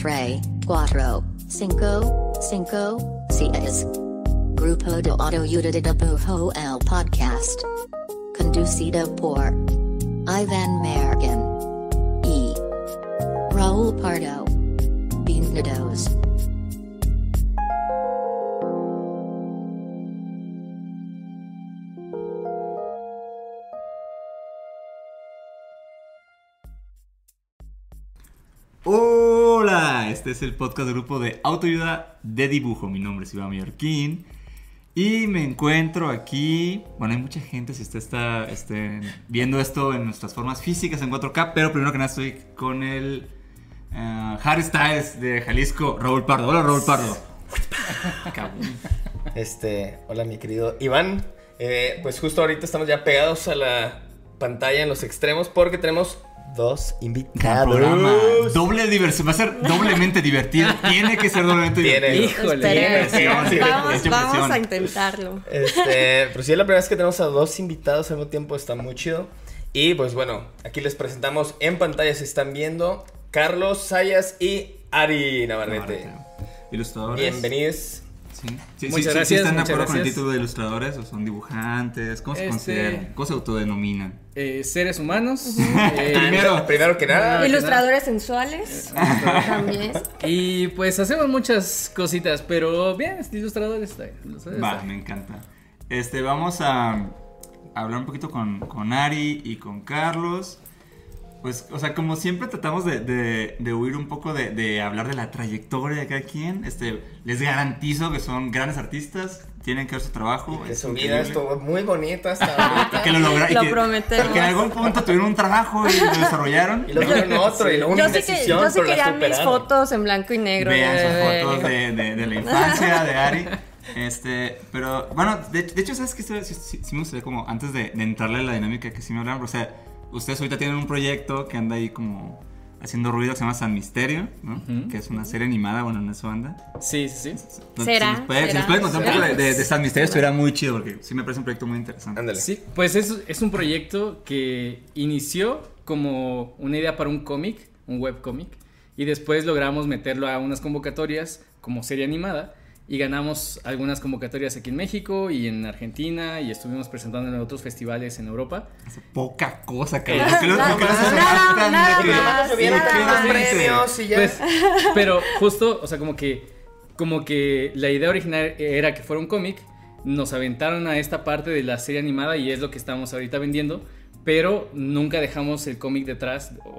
Tre, cuatro, cinco, cinco, seis. Grupo de Autoayuda de Dibujo el Podcast. Conducido por Ivan Mergen. E. Raúl Pardo. Bienvenidos. Este es el podcast del grupo de autoayuda de dibujo. Mi nombre es Iván Mallorquín y me encuentro aquí. Bueno, hay mucha gente si usted está este, viendo esto en nuestras formas físicas en 4K, pero primero que nada estoy con el eh, Harry Styles de Jalisco, Raúl Pardo. Hola, Raúl Pardo. Este, hola mi querido Iván. Eh, pues justo ahorita estamos ya pegados a la pantalla en los extremos porque tenemos dos invitados. programa. Doble diversión. Va a ser doblemente divertido. Tiene que ser doblemente divertido. Híjole, sí, vamos, a intentarlo. Este, pero sí es la primera vez que tenemos a dos invitados al mismo tiempo, está muy chido. Y pues bueno, aquí les presentamos en pantalla, se están viendo Carlos Sayas y Ari Navarrete. Ilustradores. Bienvenidos. Sí. Sí, Muchas sí, sí, gracias, sí ¿Están de acuerdo con el título de ilustradores o son dibujantes? ¿Cómo se Este- consideran? ¿Cómo se autodenominan? Eh, seres humanos. eh, Primero. Primero que nada, Ilustradores sensuales. También. y pues hacemos muchas cositas, pero bien, este ilustrador está bien. ilustrador Va, me encanta. Este, vamos a hablar un poquito con, con Ari y con Carlos. Pues, o sea, como siempre tratamos de, de- de huir un poco de, de hablar de la trayectoria de cada quien. Este, les garantizo que son grandes artistas, tienen que ver su trabajo. que es su vida estuvo muy bonita hasta ahorita. que lo lograron. Lo que, prometemos. que en algún punto tuvieron un trabajo y lo desarrollaron. Y luego tuvieron otro, y luego una Yo sí, que, yo sí pero la quería mis fotos en blanco y negro. Vean sus de- fotos de, de- de la infancia de Ari. Este, pero bueno, de, de hecho, ¿sabes qué? Sí, sí- sí me gustaría como antes de, de entrarle a la dinámica que sí me hablaron, o sea, ustedes ahorita tienen un proyecto que anda ahí como haciendo ruido que se llama San Misterio. Que es una serie animada, bueno, en eso anda. Sí, sí, sí. No, Será, Si nos puede, si será, nos puede contar un poco de, será. de- de San Misterio, estuviera muy chido porque sí me parece un proyecto muy interesante. Ándale. Sí, pues es, es un proyecto que inició como una idea para un cómic, un webcómic, y después logramos meterlo a unas convocatorias como serie animada y ganamos algunas convocatorias aquí en México y en Argentina y estuvimos presentando en otros festivales en Europa. Hace poca cosa, cabrón. ¿Por qué lo- Nada por qué lo haces más, más tan nada de que- más, Se vienen nada con más. los premios y ya. Pues, pero justo, o sea, como que, como que la idea original era que fuera un cómic, nos aventaron a esta parte de la serie animada y es lo que estamos ahorita vendiendo, pero nunca dejamos el cómic detrás o,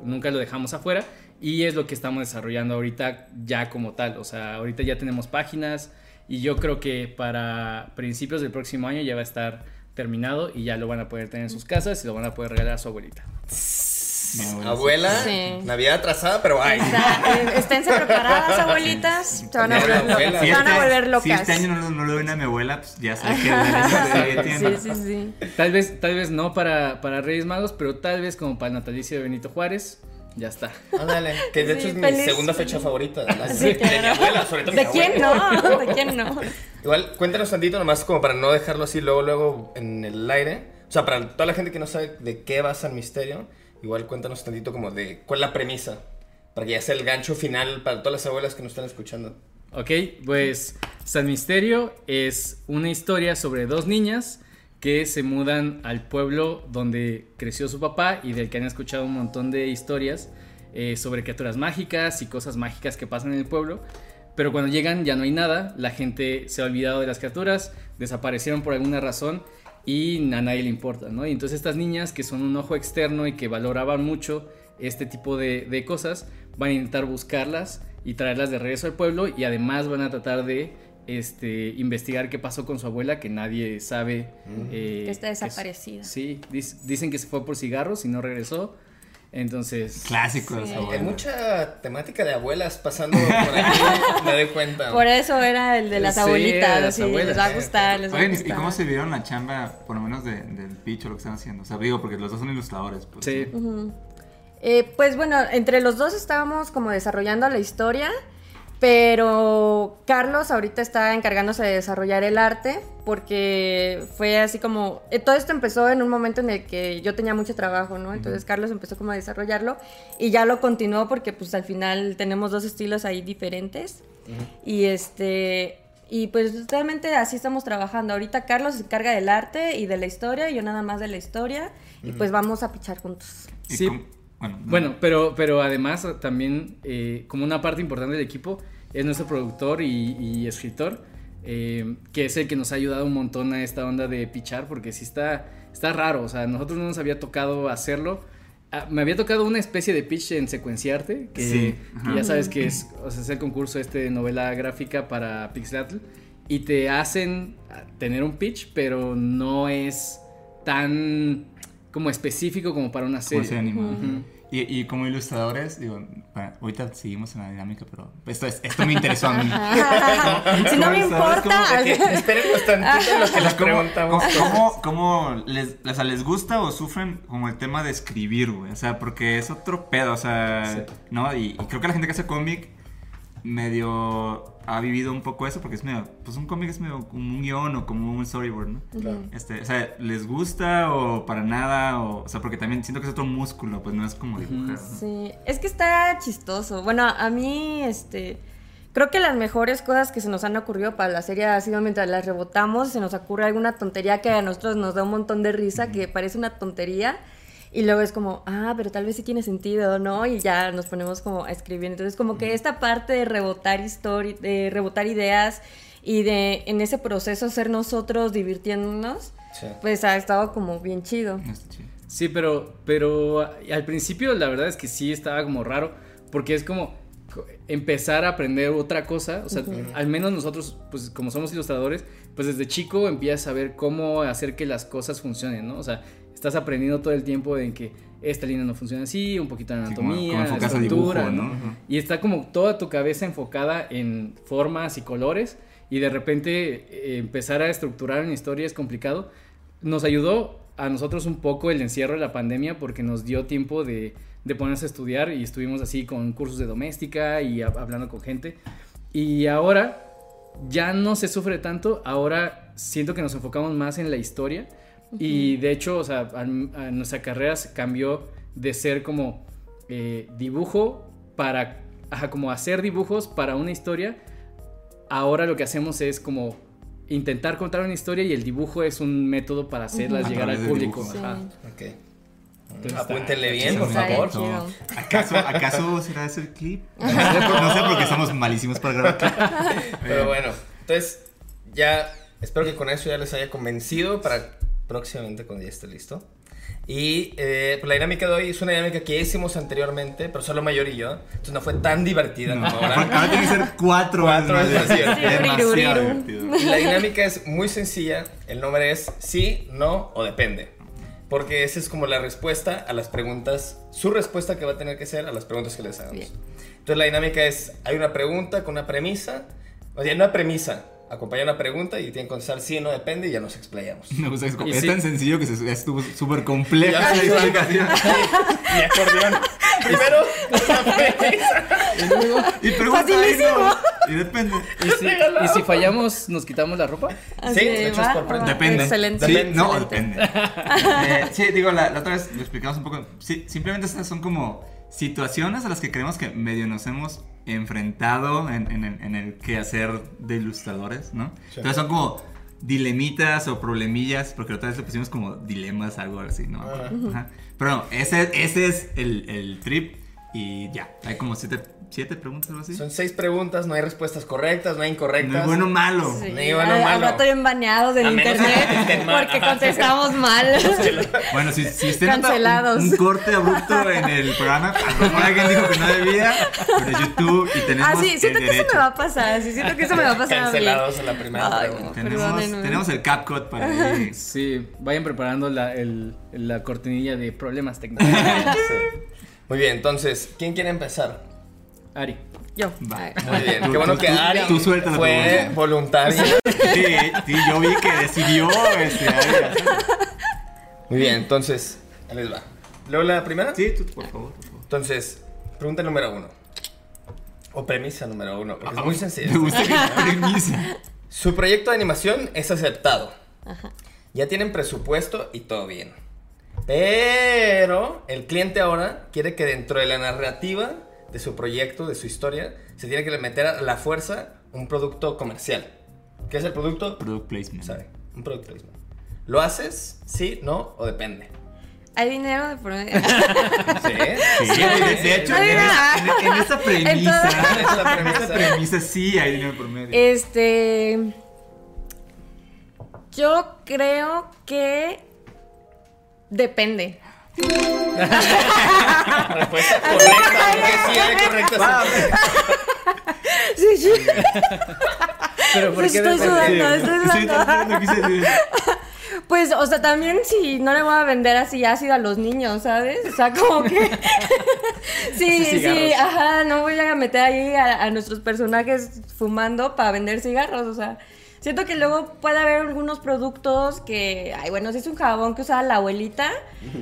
o nunca lo dejamos afuera y es lo que estamos desarrollando ahorita ya como tal, o sea, ahorita ya tenemos páginas y yo creo que para principios del próximo año ya va a estar terminado y ya lo van a poder tener en sus casas y lo van a poder regalar a su abuelita. No, Abuela, Sí. Navidad atrasada, pero ay. Está- eh, esténse preparadas, abuelitas. Se van a volver, locas. Si van a este- volver Si locas. este año no, lo- no lo ven a mi abuela, pues ya sabe que. Sí, sí, sí. Tal vez, tal vez no para, para Reyes Magos, pero tal vez como para el natalicio de Benito Juárez, ya está. Ándale, que de hecho es mi segunda fecha favorita. La Sí, de mi abuela, sobre todo mi ¿De quién abuela. no? ¿De quién no? Igual, cuéntanos tantito nomás como para no dejarlo así luego, luego en el aire. O sea, para toda la gente que no sabe de qué va San Misterio, igual cuéntanos tantito como de cuál es la premisa. Para que ya sea el gancho final para todas las abuelas que nos están escuchando. Ok, pues San Misterio es una historia sobre dos niñas que se mudan al pueblo donde creció su papá y del que han escuchado un montón de historias eh, sobre criaturas mágicas y cosas mágicas que pasan en el pueblo. Pero cuando llegan ya no hay nada, la gente se ha olvidado de las criaturas, desaparecieron por alguna razón y a nadie le importa, ¿no? Y entonces estas niñas que son un ojo externo y que valoraban mucho este tipo de, de cosas, van a intentar buscarlas y traerlas de regreso al pueblo y además van a tratar de este, investigar qué pasó con su abuela que nadie sabe. eh, Que está es- desaparecida. sí, dis- dicen que se fue por cigarros y no regresó. Entonces, Clásico de Sí. Hay mucha temática de abuelas pasando por aquí, me doy cuenta. Por eso era el de las Sí, abuelitas. las así, abuelas. les va a gustar, les va a Oigan, ¿y- ¿y gustar. cómo se vieron la chamba, por lo menos de- del picho, lo que están haciendo? O sea, digo, porque los dos son ilustradores. Pues, sí. Eh, pues bueno, entre los dos estábamos como desarrollando la historia Pero Carlos ahorita está encargándose de desarrollar el arte porque fue así como... eh, Todo esto empezó en un momento en el que yo tenía mucho trabajo, ¿no? Entonces Carlos empezó como a desarrollarlo y ya lo continuó porque pues al final tenemos dos estilos ahí diferentes. Y este... Y pues realmente así estamos trabajando. Ahorita Carlos se encarga del arte y de la historia, y yo nada más de la historia. Y pues vamos a pichar juntos. Y Sí. Bueno, no. Bueno, pero, pero además también eh, como una parte importante del equipo es nuestro productor y, y escritor, eh, que es el que nos ha ayudado un montón a esta onda de pichar, porque sí está, está raro, o sea, a nosotros no nos había tocado hacerlo. Ah, me había tocado una especie de pitch en secuenciarte, que, Sí, que ajá. ya sabes que es, o sea, es el concurso este de novela gráfica para Pixelatl, y te hacen tener un pitch, pero no es tan como específico como para una Como serie. serie animada. Ujú. y, y como ilustradores, digo, bueno, ahorita seguimos en la dinámica, pero esto, es, esto me interesó a mí. si no me ¿Sabes? importa. Como Esperen tantito lo que les preguntamos. ¿Cómo, cómo, cómo les, o sea, les gusta o sufren como el tema de escribir, güey? O sea, porque es otro pedo, o sea, Sí. ¿no? Y, y creo que la gente que hace cómic medio ha vivido un poco eso, porque es medio, pues un cómic es medio como un guion o como un storyboard, ¿no? Claro. Este, o sea, ¿les gusta o para nada? O, o sea, porque también siento que es otro músculo, pues no es como dibujar, ¿no? Sí, es que está chistoso. Bueno, a mí, este, creo que las mejores cosas que se nos han ocurrido para la serie ha sido mientras las rebotamos, se nos ocurre alguna tontería que a nosotros nos da un montón de risa, que parece una tontería. Y luego es como, ah, pero tal vez sí tiene sentido, ¿no? Y ya nos ponemos como a escribir. Entonces, como que esta parte de rebotar histori de rebotar ideas y de en ese proceso ser nosotros divirtiéndonos, Sí. pues ha estado como bien chido. Chido. Sí, pero, pero al principio la verdad es que sí estaba como raro, porque es como co- empezar a aprender otra cosa, o sea, al menos nosotros, pues como somos ilustradores, pues desde chico empiezas a ver cómo hacer que las cosas funcionen, ¿no? O sea, estás aprendiendo todo el tiempo en que esta línea no funciona así, un poquito de Sí, como- anatomía, como dibujo, estructura, ¿no? Y está como toda tu cabeza enfocada en formas y colores y de repente eh, empezar a estructurar una historia es complicado. Nos ayudó a nosotros un poco el encierro de la pandemia porque nos dio tiempo de, de ponerse a estudiar y estuvimos así con cursos de doméstica y a- hablando con gente. Y ahora ya no se sufre tanto, ahora siento que nos enfocamos más en la historia y de hecho, o sea, a, a nuestra carrera se cambió de ser como eh, dibujo para, ajá, como hacer dibujos para una historia. Ahora lo que hacemos es como intentar contar una historia y el dibujo es un método para hacerlas A llegar al público. dibujo. ajá. Ok. Entonces Apúntenle bien, por favor. No. ¿Acaso, ¿Acaso será ese el clip? No sé, por- no sé porque somos malísimos para grabar clip. Pero bueno, entonces ya espero que con eso ya les haya convencido para próximamente cuando ya esté listo. Y eh, pues la dinámica de hoy es una dinámica que ya hicimos anteriormente, pero solo Mayor y yo. Entonces no fue tan divertida No, como ahora, ahora. tiene que ser cuatro, Cuatro veces más más. Demasiado divertido. Y la dinámica es muy sencilla. El nombre es sí, no o depende. Porque esa es como la respuesta a las preguntas, su respuesta que va a tener que ser a las preguntas que les hagamos. Bien. Entonces la dinámica es, hay una pregunta con una premisa, o sea, una premisa, acompaña una pregunta y tienen que contestar sí, no, depende y ya nos explayamos. Me gusta, es, como- Y es sí. tan sencillo que se, estuvo súper compleja la explicación. Mi acordeón. Primero, una premisa. Y pregunta y Facilísimo. no. Y depende. ¿Y si, y si fallamos, nos quitamos la ropa? Así Sí, de hecho es por prenda. Depende. Excelente. Sí, Depende. no, excelente. depende. Eh, sí, digo, la, la otra vez lo explicamos un poco. Sí, simplemente estas son como situaciones a las que creemos que medio nos hemos enfrentado en, en el, en el quehacer de ilustradores, ¿no? Sí. Entonces son como dilemitas o problemillas, porque otra vez le pusimos como dilemas, algo así, ¿no? Ajá. Pero no, ese, ese es el, el trip y ya. Hay como siete, siete preguntas o algo así. Son seis preguntas, no hay respuestas correctas, no hay incorrectas. No es bueno o malo. Sí, Ni bueno al- o al malo. rato bien baneados A que internet estén porque contestamos mal. Bueno, si, si usted nota Cancelados. un, un corte abrupto en el programa, a lo mejor alguien dijo que no debía, pero YouTube y tenemos Ah, sí, el siento que eso derecho. me va a pasar. Sí, siento que eso me va a pasar a mí. Cancelados en la primera Ay, pregunta. Tenemos, tenemos el CapCut para ahí. Sí, vayan preparando la, el- la cortinilla de problemas técnicos. Sí. Muy bien, entonces, ¿quién quiere empezar? Ari. Yo. Va. Muy bien, qué bueno tú- que Ari tú fue voluntaria. Sí, sí, yo vi que decidió este, hacerlo. Muy bien, entonces, ahí les va. ¿Leo la primera? Sí, tú, por favor, por favor. Entonces, pregunta número uno. o premisa número uno, porque es muy sencillo. Me gusta que premisa. Su proyecto de animación es aceptado. Ya tienen presupuesto y todo bien. Pero el cliente ahora quiere que dentro de la narrativa de su proyecto, de su historia, se tiene que meter a la fuerza un producto comercial. ¿Qué es el producto? Product placement. ¿Sabe? Un product placement. ¿Lo haces? ¿Sí? ¿No? ¿O depende? Hay dinero de por medio. Sí. Sí, de, de hecho, en, en- premisa, Esa es la en esta premisa. premisa sí hay dinero por medio. Este. Yo creo que. Depende. Respuesta correcta. porque sí hay correcta. Sí, sí. Pero ¿por qué estoy sudando, estoy sudando. Pues, o sea, también si no le voy a vender así ácido a los niños, ¿sabes? O sea, como que. sí, sí, ajá, no voy a meter ahí a, a nuestros personajes fumando para vender cigarros, o sea. Siento que luego puede haber algunos productos que, ay, bueno, si es un jabón que usaba la abuelita,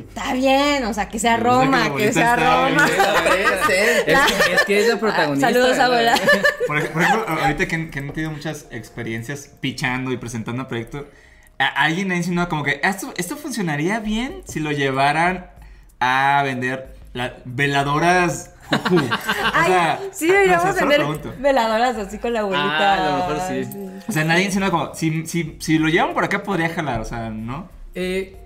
está bien, o sea, que sea que Roma, que abuelita sea Roma. Es que, es que es la protagonista. Saludos, la- abuela. Por, ej- por ejemplo, ahorita que, que han tenido muchas experiencias pichando y presentando el proyecto, alguien ha insinuado como que esto, esto funcionaría bien si lo llevaran a vender la- veladoras O Ay, sea, sí no sé, deberíamos pregunto. veladoras así con la abuelita. Ah, a lo mejor sí. O sea, nadie insinúa como, si, si, si lo llevan por acá podría jalar, o sea, ¿no? Eh,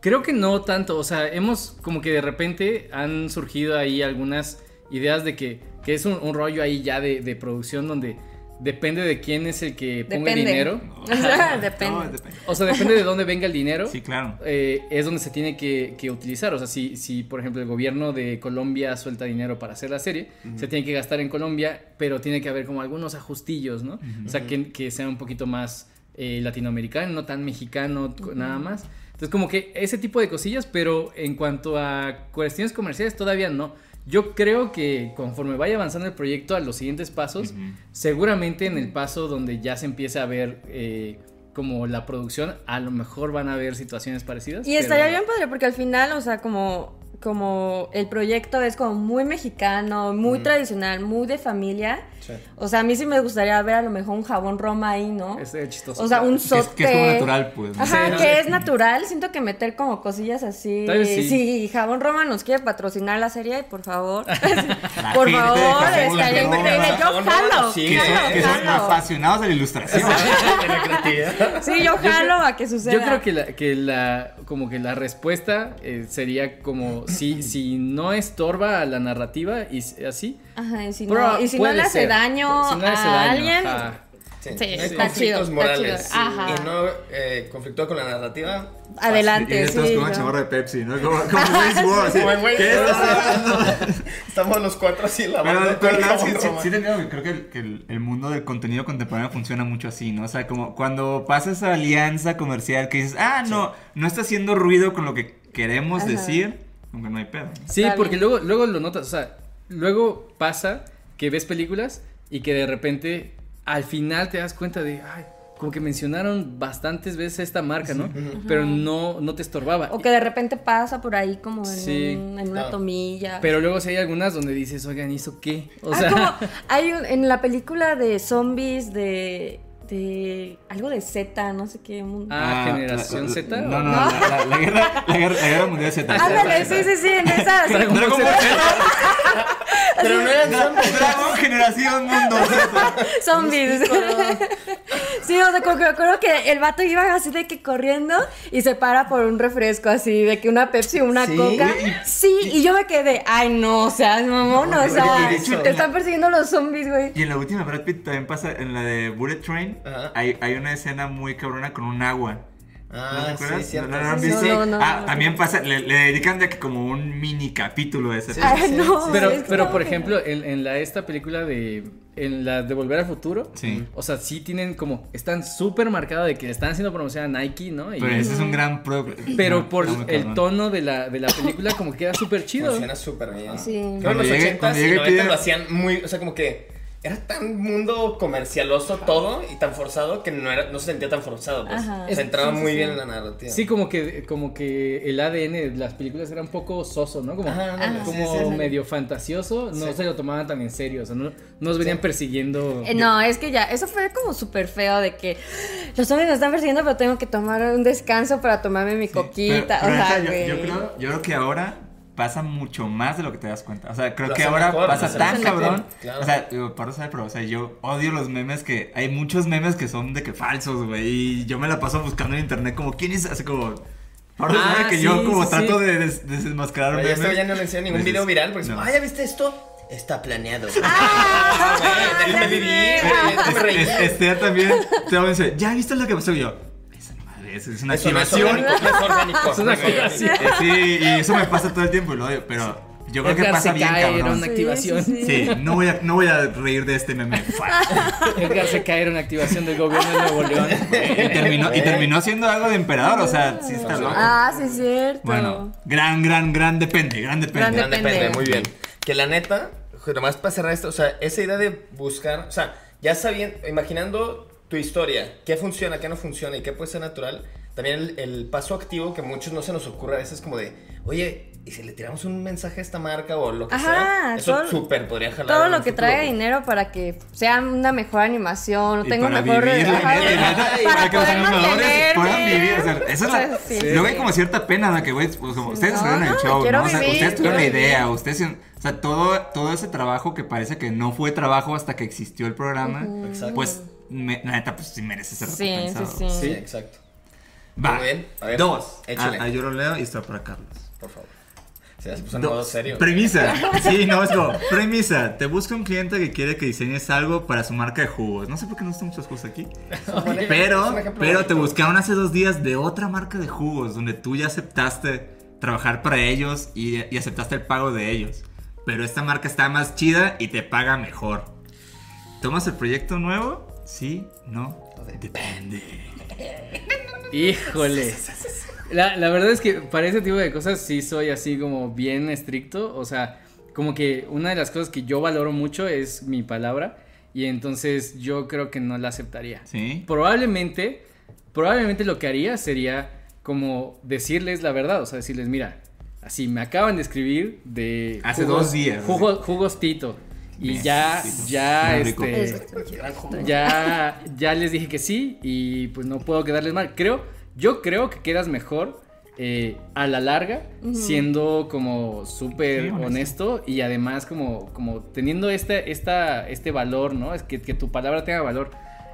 creo que no tanto, o sea, hemos como que de repente han surgido ahí algunas ideas de que, que es un, un rollo ahí ya de, de producción donde depende de quién es el que ponga el dinero. O sea, No, depende. O sea, depende de dónde venga el dinero. Sí, claro. eh, es donde se tiene que, que utilizar. O sea, si, si, por ejemplo, el gobierno de Colombia suelta dinero para hacer la serie, se tiene que gastar en Colombia, pero tiene que haber como algunos ajustillos, ¿no? O sea, que, que sea un poquito más eh, latinoamericano, no tan mexicano, nada más. Entonces, como que ese tipo de cosillas, pero en cuanto a cuestiones comerciales, todavía no. Yo creo que conforme vaya avanzando el proyecto a los siguientes pasos, seguramente en el paso donde ya se empiece a ver eh, como la producción, a lo mejor van a haber situaciones parecidas. Y pero- estaría bien padre porque al final, o sea, como, como el proyecto es como muy mexicano, muy tradicional, muy de familia. Sí. O sea, a mí sí me gustaría ver a lo mejor un jabón Roma ahí, ¿no? Estaría chistoso. O sea, un Que es, sote. que es como natural, pues. ¿no? Ajá, Sí, ¿no? que es natural. Siento que meter como cosillas así. Sí. Si Jabón Roma nos quiere patrocinar la serie, por favor. por favor, estaría increíble. Yo jalo. sí, Que son, jalo, que son apasionados de la ilustración. De la creatividad. Sí, yo jalo a que suceda. Yo creo que la, que la, como que la respuesta eh, sería como si, si no estorba a la narrativa y así. Ajá, y si Pero no, y si no le hace ser. daño Si no a daño, alguien, ajá. Sí, Sí, no hay está conflictos chido, está morales. chido. Ajá. Y no eh, conflictúa con la narrativa. Y adelante, estamos sí. con una ¿no? chamarra de Pepsi, ¿no? Como, como Waze Como, güey, ¿qué? Estamos los cuatro así lavando Pero, pero la- sí, sí, sí creo que, el, que el- el mundo del contenido contemporáneo funciona mucho así, ¿no? O sea, como cuando pasa esa alianza comercial que dices, ah, no, no está haciendo ruido con lo que queremos Ajá. decir, aunque no hay pedo. ¿no? Sí, Está porque luego, luego lo notas, o sea, luego pasa que ves películas y que de repente al final te das cuenta de, ay, como que mencionaron bastantes veces esta marca, ¿no? Pero no, no te estorbaba. O que de repente pasa por ahí como en, Sí. un- en una No. tomilla. Pero luego sí hay algunas donde dices, oigan, ¿hizo qué? O Ah, sea, como hay un- en la película de zombies de, de algo de Z, no sé qué. Ah, la- Generación Z, No, ¿o? no, la, la- la guerra, la, guerra, la guerra mundial Z. Ándale, sí, sí, sí, en esa. Dragon Ball Z. Pero no. Dragon Generación Mundo Z. Zombies. Sí, o sea, como que me acuerdo que el vato iba así de que corriendo y se para por un refresco así, de que una Pepsi o una Sí. Coca. Sí, y yo me quedé, ay no, o sea, mamón, o sea, hecho, te están persiguiendo los zombies, güey. Y en la última Brad Pitt también pasa, en la de Bullet Train, Ajá. hay, hay una escena muy cabrona con un agua. ¿No Ah, te acuerdas? sí, cierto. Ah, también pasa, le, le dedican de que como un mini capítulo de ese Sí. Ay, no. Pero, pero por ejemplo, en, en la esta película de en la de Volver al Futuro, Sí. o sea, sí tienen como están súper marcados de que le están haciendo promoción a Nike, ¿no? Y- Pero ese es un gran pro. pero no, por el cabrón. tono de la, de la película como que queda súper chido. Funciona súper bien. Sí. Que Cuando los llegue- 80s cuando y llegue 90 pide- lo hacían muy, o sea, como que era tan mundo comercialoso todo y tan forzado que no, era, no se sentía tan forzado. Pues. Ajá. Se entraba Sí, muy sí. bien en la narrativa. Sí, como que, como que el ADN de las películas era un poco soso, ¿no? Como, Ajá, como sí, sí, sí. medio fantasioso, no Sí. se lo tomaban tan en serio, o sea, no, no nos venían Sí. persiguiendo. Eh, no, es que ya, eso fue como súper feo de que los hombres me están persiguiendo, pero tengo que tomar un descanso para tomarme mi coquita. Pero- pero o sea, yo creo, yo creo que ahora pasa mucho más de lo que te das cuenta. O sea, creo Lo que ahora mejor, pasa tan cabrón. claro. O sea, digo, para saber, pero o sea, yo odio los memes que hay muchos memes que son de que falsos, güey, y yo me la paso buscando en internet como quién es así como Para Ah, saber que sí, yo como sí, trato sí. de des- desmascarar Pero ya este no enseñan ningún video viral porque no. ah, ¿ya viste esto? Está planeado. Ah, güey, déjame vivir, déjame reír. Es- Esther también te va a decir, ¿ya viste lo que pasó? Y yo, es una Eso no es activación. orgánico, no es orgánico. Es una activación. Eh, Sí, y eso me pasa todo el tiempo y lo odio, pero yo creo que Edgar pasa se bien cae, era una Sí, activación. sí, Sí, no voy a, no voy a reír de este meme. Edgar se cae, era una activación del gobierno de Nuevo León. Y terminó, y terminó siendo algo de emperador, o sea, sí está loco. Ah, sí, es cierto. Bueno, gran, gran, gran depende, gran depende. Gran Gran Depende. depende, muy bien. Que la neta, nomás para cerrar esto, o sea, esa idea de buscar, o sea, ya sabiendo, imaginando tu historia, qué funciona, qué no funciona y qué puede ser natural, también el, el paso activo que muchos no se nos ocurre a veces como de, oye, ¿y si le tiramos un mensaje a esta marca o lo que Ajá, sea? Eso todo- súper podría jalar. Todo lo que futuro, traiga dinero para que sea una mejor animación, Y tenga un para mejor vivir, la ajá, para para que los animadores puedan vivir. O sea, eso es O sea, la- sí, Luego sí. hay como cierta pena de que, güey, pues como ustedes No, estuvieron en el show, ¿no? O sea, vivir, ustedes tuvieron la idea, vivir. ustedes, o sea, todo, todo ese trabajo que parece que no fue trabajo hasta que existió el programa, Exacto. pues, me- la neta, pues sí merece ser Sí, recompensado. sí, sí. Sí, exacto. Va. Muy bien. A ver, Dos. échale. Ah, yo lo leo y está para Carlos. Por favor. Se puso modo serio. Premisa. Sí, no, es como, premisa. Te busca un cliente que quiere que diseñes algo para su marca de jugos. No sé por qué no están muchas cosas aquí. Pero, pero te buscaron hace dos días de otra marca de jugos donde tú ya aceptaste trabajar para ellos y, y aceptaste el pago de ellos. Pero esta marca está más chida y te paga mejor. ¿Tomas el proyecto nuevo? Sí, no. Depende. Híjole. La, la verdad es que para ese tipo de cosas sí soy así como bien estricto. O sea, como que una de las cosas que yo valoro mucho es mi palabra. Y entonces yo creo que no la aceptaría. ¿Sí? Probablemente, probablemente lo que haría sería como decirles la verdad. O sea, decirles, mira, así me acaban de escribir de... Hace dos días. Jugos, jugos Tito. Y Bien, ya, Tito. ya, este ya, ya les dije que sí y pues no puedo quedarles mal. Creo, yo creo que quedas mejor eh, a la larga siendo como súper honesto y además como, como teniendo este, esta, este valor, ¿no? Es que, que tu palabra tenga valor.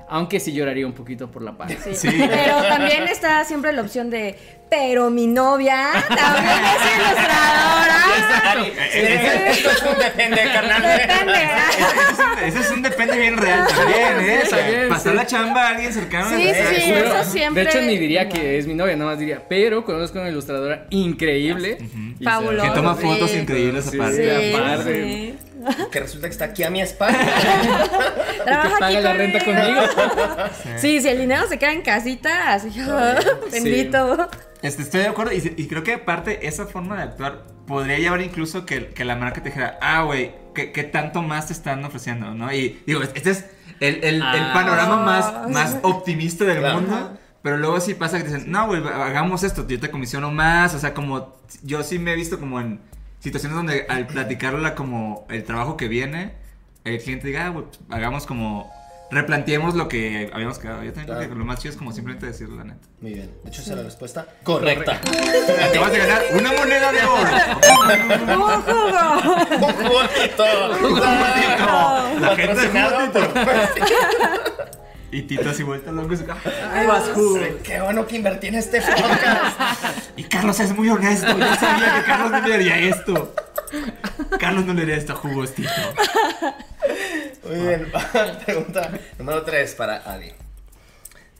Aunque sí lloraría un poquito por la paz. Sí. Sí. Pero también está siempre la opción de, pero mi novia también es ilustradora. Esto es un depende, carnal. Depende. Ese, ese es un depende bien real también, ¿eh? También, Pasar sí. la chamba a alguien cercano. Sí, sí, eso siempre- De hecho, ni diría que es mi novia, nada más diría, pero conozco una ilustradora increíble. Fabulosa. Que toma Sí. fotos increíbles Sí, aparte. Sí, aparte. sí. Que resulta que está aquí a mi espalda. que Trabaja paga aquí la renta conmigo. Sí, si el dinero se queda en casita, así, bendito. Este, estoy de acuerdo y, y creo que aparte esa forma de actuar podría llevar incluso que, que la marca te dijera, ah, güey, ¿qué, qué tanto más te están ofreciendo? ¿no? Y digo, este es el, el- el Ah. panorama más, más optimista del Claro. mundo. Pero luego sí pasa que te dicen, no, güey, hagamos esto, yo te comisiono más. O sea, como yo sí me he visto como en situaciones donde al platicarla como el trabajo que viene, el cliente diga, ah, güey, pues, hagamos como, replanteemos lo que habíamos quedado. Yo también creo que lo más chido es como simplemente decirlo, la neta. Muy bien. De hecho, esa es la respuesta correcta. Te vas a ganar una moneda de oro. ¡Un jugo! Un jugotito. La gente de Patrocinado por Y Tito así vuelta loco. y se- Ahí vas. Qué bueno que invertí en este podcast. Y Carlos es muy honesto. Yo sabía que Carlos no le haría esto. Carlos no le haría esto a jugos, Tito. Muy bien. Pregunta número 3 para Adi.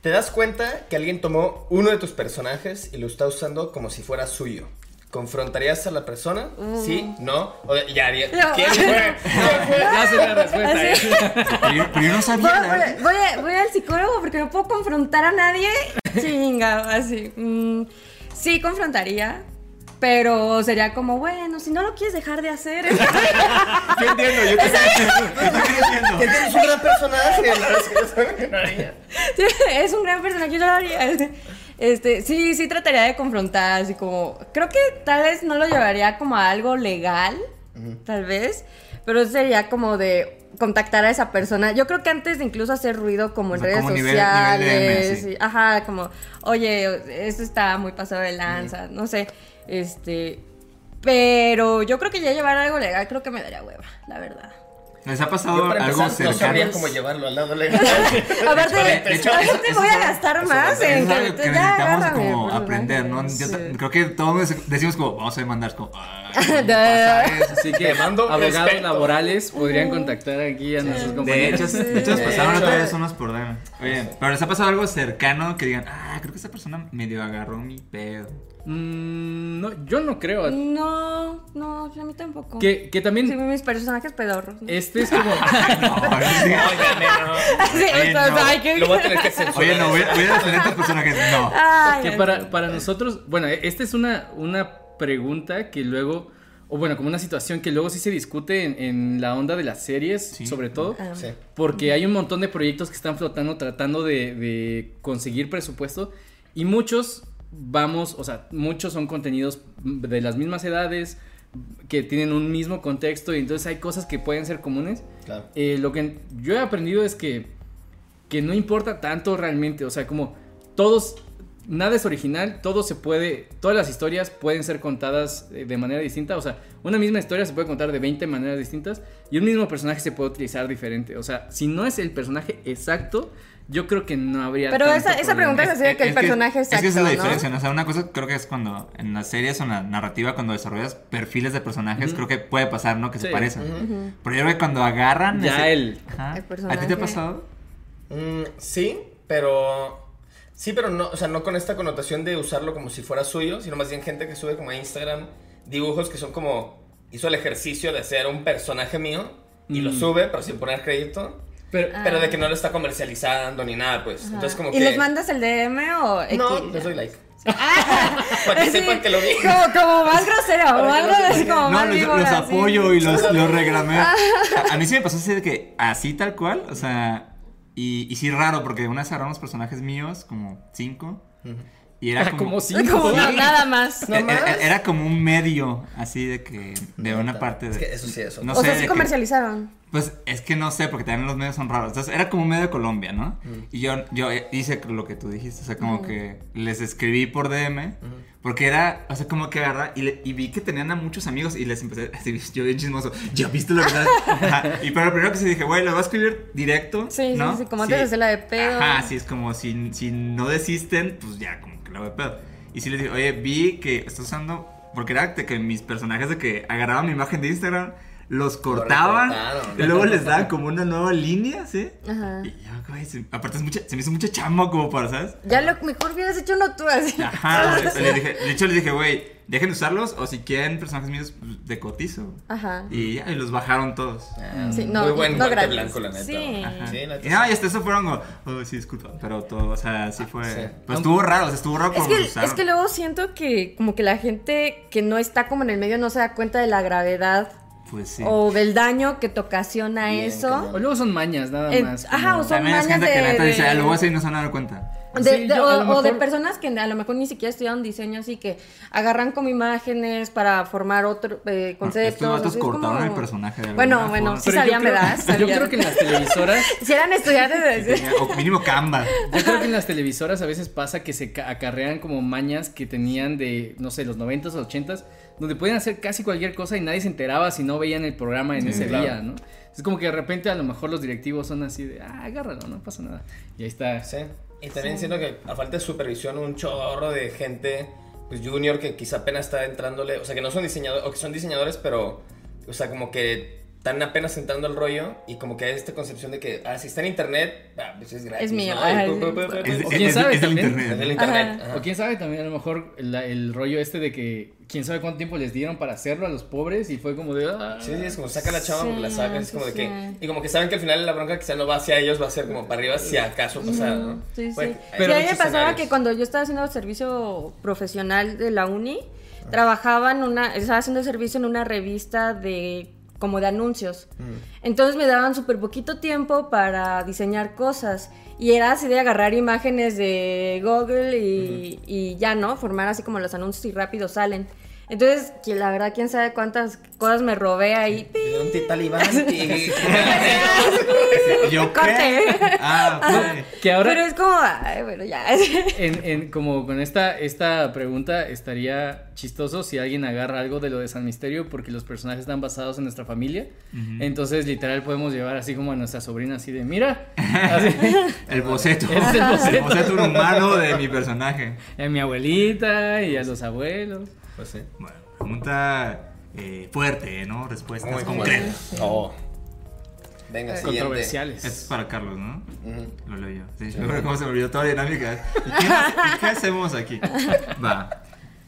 ¿Te das cuenta que alguien tomó uno de tus personajes y lo está usando como si fuera suyo? ¿Confrontarías a la persona? ¿Sí? ¿No? O de- ya, ya. No. ¿Quién fue? Ya sé la respuesta. Así. ¿eh? Pero yo, pero yo no Voy, sabía. voy a- voy al psicólogo porque no puedo confrontar a nadie. Chinga, así. Mm, sí, confrontaría. Pero sería como, bueno, si no lo quieres dejar de hacer. Yo entiendo, yo te yo te entiendo. Que tienes un gran personaje, es. Sí, un gran personaje, yo lo haría. Este, sí, sí trataría de confrontar, así como, creo que tal vez no lo llevaría como a algo legal, tal vez, pero sería como de contactar a esa persona. Yo creo que antes de incluso hacer ruido como O en sea, redes como sociales, nivel DM, sí. y- ajá, como, oye, esto está muy pasado de lanza, no sé, este, pero yo creo que ya llevar algo legal creo que me daría hueva, la verdad. ¿Les ha pasado algo empezar no cercano? cómo llevarlo al lado legal. Aparte, De hecho, aparte eso- eso voy a gastar eso más en que, que ya necesitamos agárrame, como aprender, ¿no? Sí. creo que todos decimos como, vamos a demandar, como. Así que Te mando abogados laborales podrían contactar aquí a nuestros De compañeros. de hecho, Sí. pasaron De otra hecho. vez unos por DM. Oye, pero les ha pasado algo cercano que digan, ah, creo que esa persona medio agarró mi pedo. Mm, no, yo no creo. No, no, a mí tampoco. Que, que también Sí, mis personajes pedorros. ¿no? este es como... No, no. Sí, Oye, entonces, no. Lo voy a tener que censurar. Oye, no, voy, a- voy a defender a tus personajes. No. Ay, que ay, para, para nosotros, bueno, e- esta es una, una pregunta que luego, o bueno, como una situación que luego sí se discute en, en la onda de las series, Sí. sobre todo, Ah. Sí. porque hay un montón de proyectos que están flotando tratando de, de conseguir presupuesto y muchos vamos, o sea, muchos son contenidos de las mismas edades, que tienen un mismo contexto y entonces hay cosas que pueden ser comunes. Claro. Eh, lo que yo he aprendido es que, que no importa tanto realmente, o sea, como todos, nada es original, todo se puede, todas las historias pueden ser contadas eh, de manera distinta, o sea, una misma historia se puede contar de 20 maneras distintas y un mismo personaje se puede utilizar diferente, o sea, si no es el personaje exacto, yo creo que no habría... Pero tanto esa, esa pregunta es así de que el personaje es que exacto, esa es la diferencia, ¿no? O sea, una cosa creo que es cuando en las series o en la narrativa, cuando desarrollas perfiles de personajes, creo que puede pasar, ¿no? Que se parecen. Pero yo creo que cuando agarran. Ya el- Ajá. el ¿A ti te ha pasado? Mm, sí, pero. Sí, pero no, o sea, no con esta connotación de usarlo como si fuera suyo, sino más bien gente que sube como a Instagram dibujos que son como. Hizo el ejercicio de hacer un personaje mío y lo Mm. sube, pero sin poner crédito. Pero, Pero de que no lo está comercializando ni nada, pues. Entonces, como ¿Y que. les mandas el DM o X? No, les doy like. Para que Sí, sepan que lo vi. Como, como más grosero, Para más grosero, como No, más los, víbora, los sí. apoyo y los, los regrameo. A, a mí sí me pasó así de que así tal cual, o sea, y, y sí raro, porque una vez agarramos personajes míos, como cinco, y era como... como cinco. Como na- nada más. No más. Era, como un medio, así de que, de una parte de... Es que eso sí, eso. No o sea, sé, sí que- comercializaron. Pues es que no sé, porque también los medios son raros. Entonces era como un medio de Colombia, ¿no? Y yo, yo hice lo que tú dijiste, o sea, como que les escribí por DM, porque era, o sea, como que agarra, y, le- y vi que tenían a muchos amigos y les empecé a decir, yo bien chismoso, ¿ya viste estás? Ajá. Y pero lo primero que se dije, güey, lo voy a escribir directo. Sí, sí, ¿no? sí, como antes de hacerla de pedo. Ajá, sí, es como si, si no desisten, pues ya, como Y sí les dije, oye, vi que estás usando, porque era que mis personajes de que agarraban mi imagen de Instagram, los cortaban recortaron. y luego les daban como una nueva línea, ¿sí? Ajá. Y yo, güey, se- aparte es mucha, se me hizo mucha chamba como para, ¿sabes? Ya lo mejor hubieras hecho uno tú así. Ajá, le dije, de hecho les dije, güey, dejen de usarlos o si quieren personajes míos, pues, de cotizo. Ajá. Y ya, y los bajaron todos. Ah, Sí, no, Muy buen no blanco, la neta. Sí. Ajá. Sí, la neta y no, y hasta eso fueron como, oh, sí, disculpa, pero todo, o sea, sí fue, sí. pues estuvo raro, o sea, estuvo raro Es como que, lo usaron. es que luego siento que como que la gente que no está como en el medio no se da cuenta de la gravedad Pues sí. o del daño que te ocasiona Bien, eso. O luego son mañas, nada En- más. ajá, como- o son También es mañas gente que de- neta dice, de- ah, lo voy a hacer y no se van a dar cuenta. De- Sí, de- yo a o, de personas que a lo mejor ni siquiera estudiaron diseño, así que agarran como imágenes para formar otro eh, conceptos. Estos cortaron como- el personaje de Bueno, bueno, forma. sí Pero yo sabían, creo- ¿verdad? Yo Sabían. creo que en las televisoras Si eran estudiantes O mínimo Canva. Yo creo que en las televisoras a veces pasa que se ca- acarrean como mañas que tenían de, no sé, los 90s o 80s, donde podían hacer casi cualquier cosa y nadie se enteraba si no veían el programa en Sí, ese claro. día, ¿no? Es como que de repente a lo mejor los directivos son así de, ah, agárralo, no pasa nada. Y ahí está. Sí. Y también siento que a falta de supervisión, un chorro de gente, pues junior, que quizá apenas está entrándole, o sea, que no son diseñadores, o que son diseñadores, pero, o sea, como que están apenas entrando al rollo y como que hay esta concepción de que, ah, si está en internet, ah, pues es gratis. Es mío, O quién es- sabe es también. internet. es del ¿no? internet. Ajá. ajá. O quién sabe también a lo mejor la- el rollo este de que quién sabe cuánto tiempo les dieron para hacerlo a los pobres y fue como de, ah, Sí, sí, es como saca la chava, Sí, la saca, es sí, como de sí. que. Y como que saben que al final la bronca quizá no va hacia ellos, va a ser como para arriba si acaso pasa, ¿no? Sí, sí. Bueno, Sí, a mí me pasaba escenarios. que cuando yo estaba haciendo servicio profesional de la uni, trabajaba en una, estaba haciendo servicio en una revista de como de anuncios. Mm. Entonces me daban súper poquito tiempo para diseñar cosas. Y era así de agarrar imágenes de Google y, y ya, ¿no? Formar así como los anuncios y rápido salen. Entonces, que la verdad, quién sabe cuántas cosas me robé ahí. De un talibán. y- ¿Yo Corte. qué? Ah, ok. Que ahora, Pero es como, ay, bueno, ya. en, en- como con esta, esta pregunta, estaría chistoso si alguien agarra algo de lo de San Misterio porque los personajes están basados en nuestra familia. Entonces, literal, podemos llevar así como a nuestra sobrina, así de, mira, así, El boceto. Es el boceto. boceto humano de mi personaje. a mi abuelita y a los abuelos. Pues sí. Bueno, pregunta eh, fuerte, ¿no? Respuestas Muy concretas. Oh. Venga, siguiente. Controversiales. Esto es para Carlos, ¿no? Ujú. Lo leo yo. Sí, ¿Cómo se me olvidó toda la dinámica? ¿Y qué, y qué hacemos aquí? Va.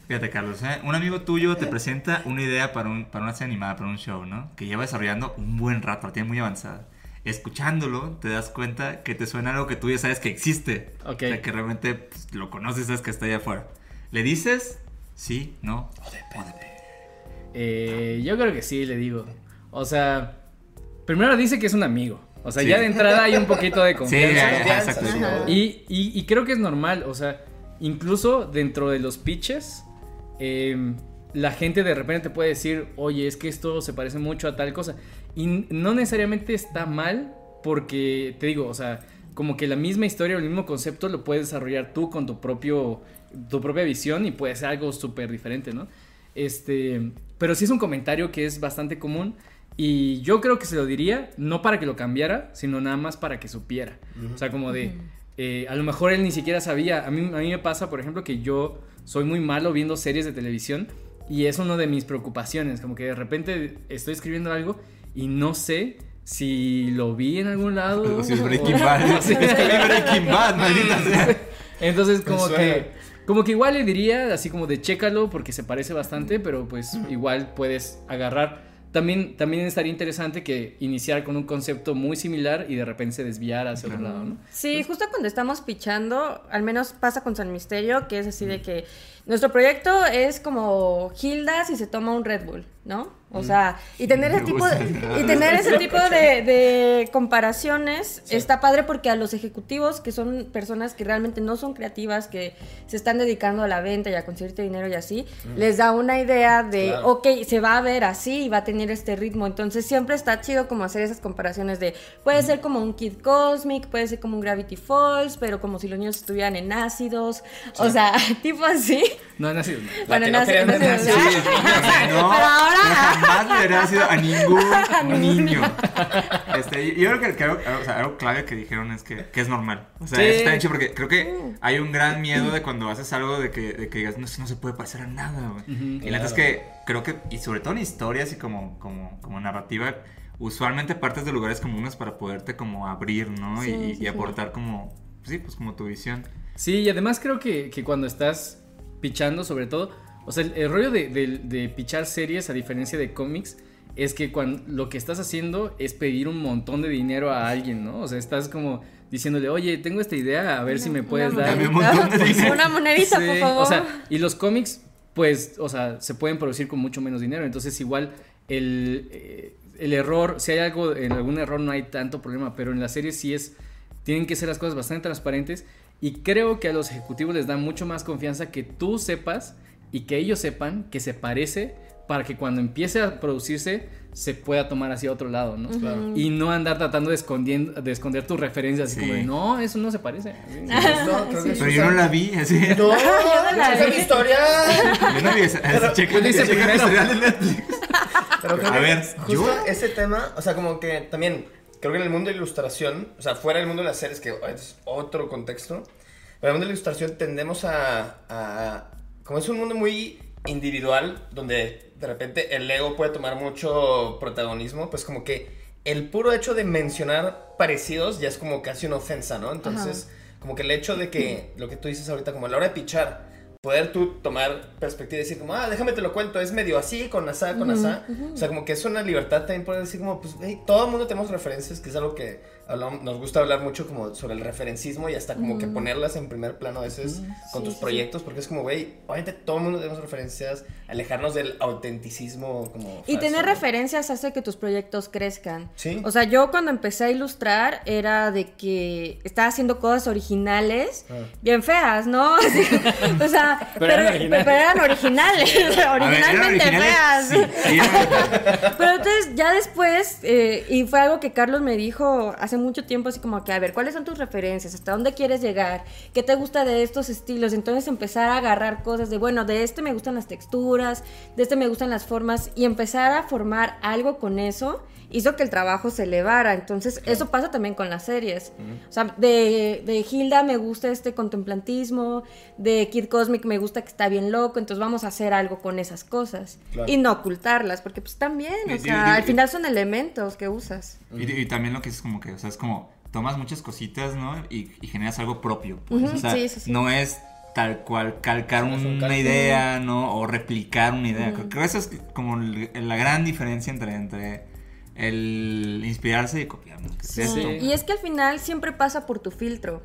Fíjate, Carlos, ¿eh? un amigo tuyo te presenta una idea para, un, para una serie animada, para un show, ¿no? Que lleva desarrollando un buen rato, la tiene muy avanzada. Escuchándolo, te das cuenta que te suena algo que tú ya sabes que existe. Ok. O sea, que realmente pues, lo conoces, sabes que está allá afuera. ¿Le dices? Sí, no. Eh, yo creo que sí, le digo. O sea, primero dice que es un amigo. O sea, Sí. ya de entrada hay un poquito de Sí, confianza. ajá, exacto. sí. Ajá. Y, y- y creo que es normal, o sea, incluso dentro de los pitches, eh, la gente de repente te puede decir, oye, es que esto se parece mucho a tal cosa. Y no necesariamente está mal, porque te digo, o sea, como que la misma historia o el mismo concepto lo puedes desarrollar tú con tu propio tu propia visión y puede ser algo súper diferente, ¿no? Este, pero sí es un comentario que es bastante común y yo creo que se lo diría no para que lo cambiara, sino nada más para que supiera. O sea, como de, eh, a lo mejor él ni siquiera sabía. A mí, a mí me pasa, por ejemplo, que yo soy muy malo viendo series de televisión y es una de mis preocupaciones, como que de repente estoy escribiendo algo y no sé si lo vi en algún lado. Si es o- Breaking Bad. Es que vi Breaking Bad, maldita sea. Entonces, como que, como que igual le diría, así como de chécalo, porque se parece bastante, pero pues igual puedes agarrar. También, también estaría interesante que iniciar con un concepto muy similar y de repente se desviara hacia otro lado, ¿no? Sí, justo cuando estamos pichando, al menos pasa con San Misterio, que es así de que nuestro proyecto es como Hilda si se toma un Red Bull, ¿no? O sea, y tener ese tipo de, y tener ese tipo de, de comparaciones está padre porque a los ejecutivos, que son personas que realmente no son creativas, que se están dedicando a la venta y a conseguirte dinero y así, les da una idea de, Claro. ok, se va a ver así y va a tener este ritmo. Entonces siempre está chido como hacer esas comparaciones de, puede ser como un Kid Cosmic, puede ser como un Gravity Falls, pero como si los niños estuvieran en ácidos. O sea, tipo así. No, no ha sido. La Bueno, no en ácidos- en ácidos. ácidos. No, Pero ahora- jamás le hubiera sido a ningún niño. Este, yo creo que, que algo, o sea, algo clave que dijeron es que, que es normal. O sea, Sí. está bien chido porque creo que hay un gran miedo de cuando haces algo de que, de que digas, no, no se puede parecer a nada, güey. Y la neta es que creo que, y sobre todo en historias y como, como, como narrativa, usualmente partes de lugares comunes para poderte como abrir, ¿no? Sí, y, y sí, sí. aportar como, sí, pues como tu visión. Sí, y además creo que, que cuando estás pichando, sobre todo, o sea, el, el rollo de, de, de pichar series, a diferencia de cómics, es que cuando lo que estás haciendo es pedir un montón de dinero a alguien, ¿no? O sea, estás como diciéndole, oye, tengo esta idea, a ver si me puedes Una dar. Un montón de dinero. Una monedita, Sí, por favor. O sea, y los cómics, pues, o sea, se pueden producir con mucho menos dinero. Entonces, igual, el, eh, el error, si hay algo, en algún error no hay tanto problema, pero en la serie sí es, tienen que ser las cosas bastante transparentes. Y creo que a los ejecutivos les da mucho más confianza que tú sepas y que ellos sepan que se parece para que cuando empiece a producirse se pueda tomar hacia otro lado, ¿no? Claro. Y no andar tratando de, escondiendo, de esconder tus referencias, así Sí. como de, no, eso no se parece. Así. No, creo que Pero sí, yo no la vi, así. No, la esa es vi. mi historia. Yo no vi esa. esa- Checa, Yo primero. historial de Netflix. Pero creo A que ver, justo yo- ese tema, o sea, como que también, creo que en el mundo de la ilustración, o sea, fuera del mundo de las series, que es otro contexto, pero en el mundo de la ilustración tendemos a, a- como es un mundo muy individual, donde de repente el ego puede tomar mucho protagonismo, pues como que el puro hecho de mencionar parecidos ya es como casi una ofensa, ¿no? Entonces, como que el hecho de que, lo que tú dices ahorita, como a la hora de pichar, poder tú tomar perspectiva y decir como, ah, déjame te lo cuento, es medio así, con asá, con asá. O sea, como que es una libertad también poder decir como, pues, hey, todo el mundo tenemos referencias, que es algo que hablamos- nos gusta hablar mucho como sobre el referencismo y hasta como que ponerlas en primer plano a veces con Sí, tus sí, proyectos, porque es como, güey, obviamente todo el mundo tenemos referencias, alejarnos del autenticismo como... Y tener ¿no? referencias hace que tus proyectos crezcan. Sí. O sea, yo cuando empecé a ilustrar era de que estaba haciendo cosas originales, Ah. bien feas, ¿no? o sea, Pero eran originales. pero eran originales, A ver, ¿eran originalmente originales? feas. Sí, sí, eran- Pero entonces ya después, eh, y fue algo que Carlos me dijo hace mucho tiempo, así como que, a ver, ¿cuáles son tus referencias? ¿Hasta dónde quieres llegar? ¿Qué te gusta de estos estilos? Entonces empezar a agarrar cosas de, bueno, de este me gustan las texturas, de este me gustan las formas, y empezar a formar algo con eso hizo que el trabajo se elevara. Entonces, eso pasa también con las series. O sea, de, de Hilda me gusta este contemplantismo, de Kid Cosmic me gusta que está bien loco, entonces vamos a hacer algo con esas cosas. Claro. Y no ocultarlas, porque pues también, Y- o y- sea, y- al final son elementos que usas. Y, y también lo que es como que, o sea, es como tomas muchas cositas, ¿no? Y, y generas algo propio. Pues. Ujú, o sea, sí, no es tal cual calcar no un una idea, ¿no? O replicar una idea. Creo que esa es como la gran diferencia entre, entre el inspirarse y copiar, es. Y es que al final siempre pasa por tu filtro.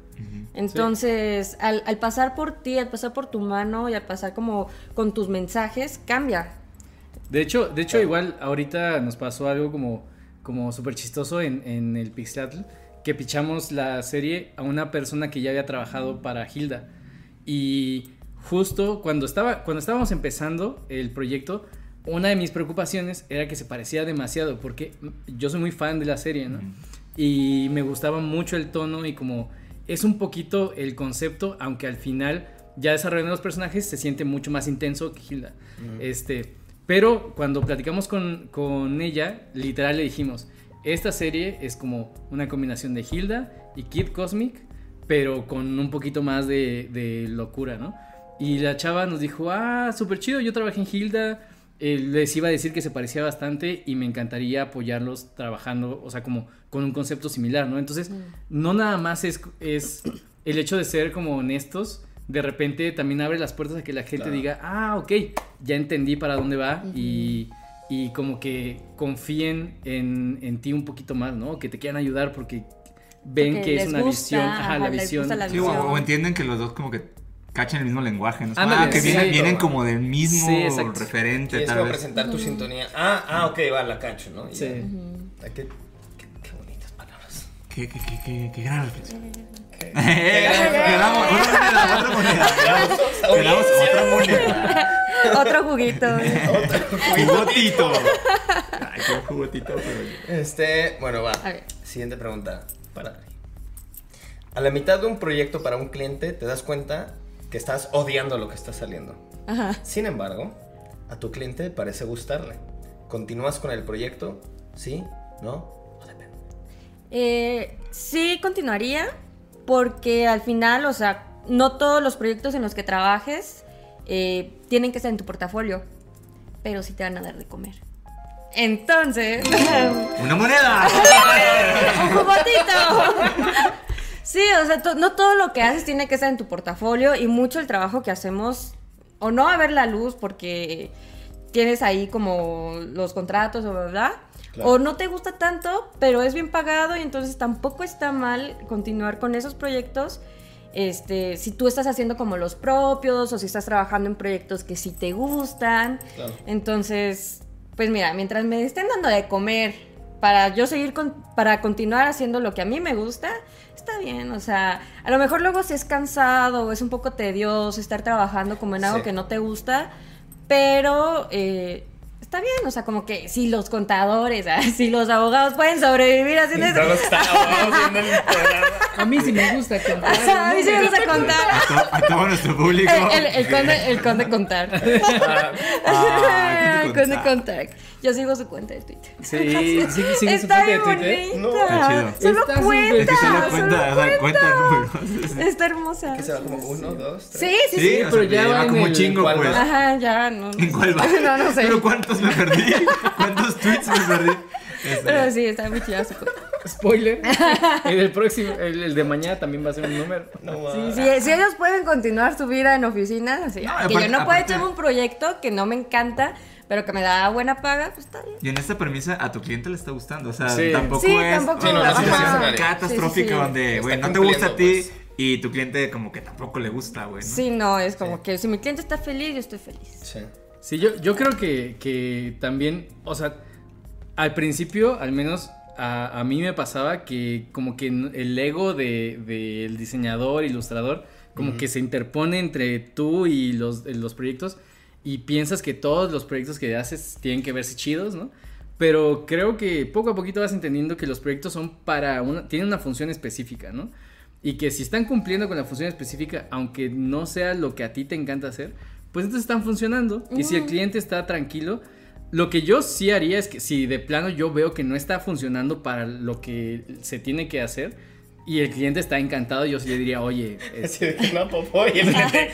Entonces, al, al pasar por ti, al pasar por tu mano y al pasar como con tus mensajes, cambia. De hecho, de hecho igual ahorita nos pasó algo como, como súper chistoso en, en el Pixlatl, que pichamos la serie a una persona que ya había trabajado para Hilda. Y justo cuando, estaba, cuando estábamos empezando el proyecto, una de mis preocupaciones era que se parecía demasiado, porque yo soy muy fan de la serie, ¿no? Y me gustaba mucho el tono y como es un poquito el concepto, aunque al final ya desarrollando los personajes se siente mucho más intenso que Hilda. Este, pero cuando platicamos con, con ella, literal le dijimos, esta serie es como una combinación de Hilda y Kid Cosmic, pero con un poquito más de, de locura, ¿no? Y la chava nos dijo, ah, súper chido, yo trabajé en Hilda, eh, les iba a decir que se parecía bastante y me encantaría apoyarlos trabajando, o sea, como con un concepto similar, ¿no? Entonces, no nada más es, es el hecho de ser como honestos, de repente también abre las puertas a que la gente Claro. diga, ah, ok, ya entendí para dónde va y, y como que confíen en, en ti un poquito más, ¿no? Que te quieran ayudar porque ven Porque que es una gusta, visión, ajá, ajá, la visión. Sí, o, visión. o entienden que los dos como que cachan el mismo lenguaje, ¿no? Ándale, ah, que sí. vienen, vienen como del mismo Sí, referente, Sí, es tal como vez. presentar tu sintonía. Ah, ah, ok, va, la cacho, ¿no? Sí. qué, qué- qué bonitas palabras. Qué, qué, qué, qué, qué gran reflexión. Qué- Le damos otra moneda, otra moneda. Le damos otra moneda. Otro juguito. Jugotito. Ay, qué jugotito, pero... Este, bueno, va. Siguiente pregunta para. A la mitad de un proyecto para un cliente te das cuenta que estás odiando lo que está saliendo. Ajá. Sin embargo, a tu cliente parece gustarle. ¿Continúas con el proyecto? ¿Sí? ¿No? O depende. Eh, sí, continuaría, porque al final, o sea, no todos los proyectos en los que trabajes eh, tienen que estar en tu portafolio, pero sí te van a dar de comer. Entonces, ¡Una moneda! ¡un jugotito! Sí, o sea, no todo lo que haces tiene que estar en tu portafolio y mucho el trabajo que hacemos, o no a ver la luz porque tienes ahí como los contratos o verdad, Claro. o no te gusta tanto, pero es bien pagado y entonces tampoco está mal continuar con esos proyectos. Este, si tú estás haciendo como los propios o si estás trabajando en proyectos que sí te gustan. Claro. Entonces, pues mira, mientras me estén dando de comer para yo seguir con, para continuar haciendo lo que a mí me gusta, está bien, o sea, a lo mejor luego si es cansado o es un poco tedioso estar trabajando como en algo Sí. que no te gusta, pero eh, está bien, o sea, como que si los contadores, ah, si los abogados pueden sobrevivir haciendo eso. A mí sí me gusta contar. a mí sí me gusta contar. A, to- a todo nuestro público. El, el- el conde, el conde contar. Ah, el conde conde contar. Yo sigo su cuenta de Twitter. Sí, sí, sí, sí, su Está cuenta de bien Twitter. No. bonita. Está chido. Solo Está cuenta. Es que solo solo cuenta, cuenta. Está hermosa. Que se va como uno, dos, tres. Sí, sí, sí. Sí, pero ya va en como el- chingo, ¿cuál pues. va? Ajá, ya, no. ¿En cuál va? No, no sé. ¿Pero cuántos me perdí? ¿Cuántos tweets me perdí? Este, Pero sí, está muy chida su cuenta. Spoiler. El, del próximo, el, el de mañana también va a ser un número. No Sí, más. sí, si ellos pueden continuar su vida en oficina, así, No, que aparte- yo no puedo aparte- echarme un proyecto que no me encanta, pero que me da buena paga, pues está bien. Y en esta premisa a tu cliente le está gustando. O sea, Sí. tampoco Sí, es tampoco- Sí, no, una es una situación catastrófica Sí, sí, sí. donde, güey, no te gusta a ti pues. y tu cliente como que tampoco le gusta, güey. ¿no? Sí, no, es como que si mi cliente está feliz, yo estoy feliz. Sí. Sí, yo, yo creo que, que también, o sea, al principio, al menos a, a mí me pasaba que como que el ego de- del diseñador, ilustrador, como que se interpone entre tú y los, los proyectos y piensas que todos los proyectos que haces tienen que verse chidos, ¿no? Pero creo que poco a poquito vas entendiendo que los proyectos son para una, tienen una función específica, ¿no? Y que si están cumpliendo con la función específica, aunque no sea lo que a ti te encanta hacer, pues entonces están funcionando. Y si el cliente está tranquilo, lo que yo sí haría es que si de plano yo veo que no está funcionando para lo que se tiene que hacer y el cliente está encantado, yo sí le diría, oye, no, popó y el cliente.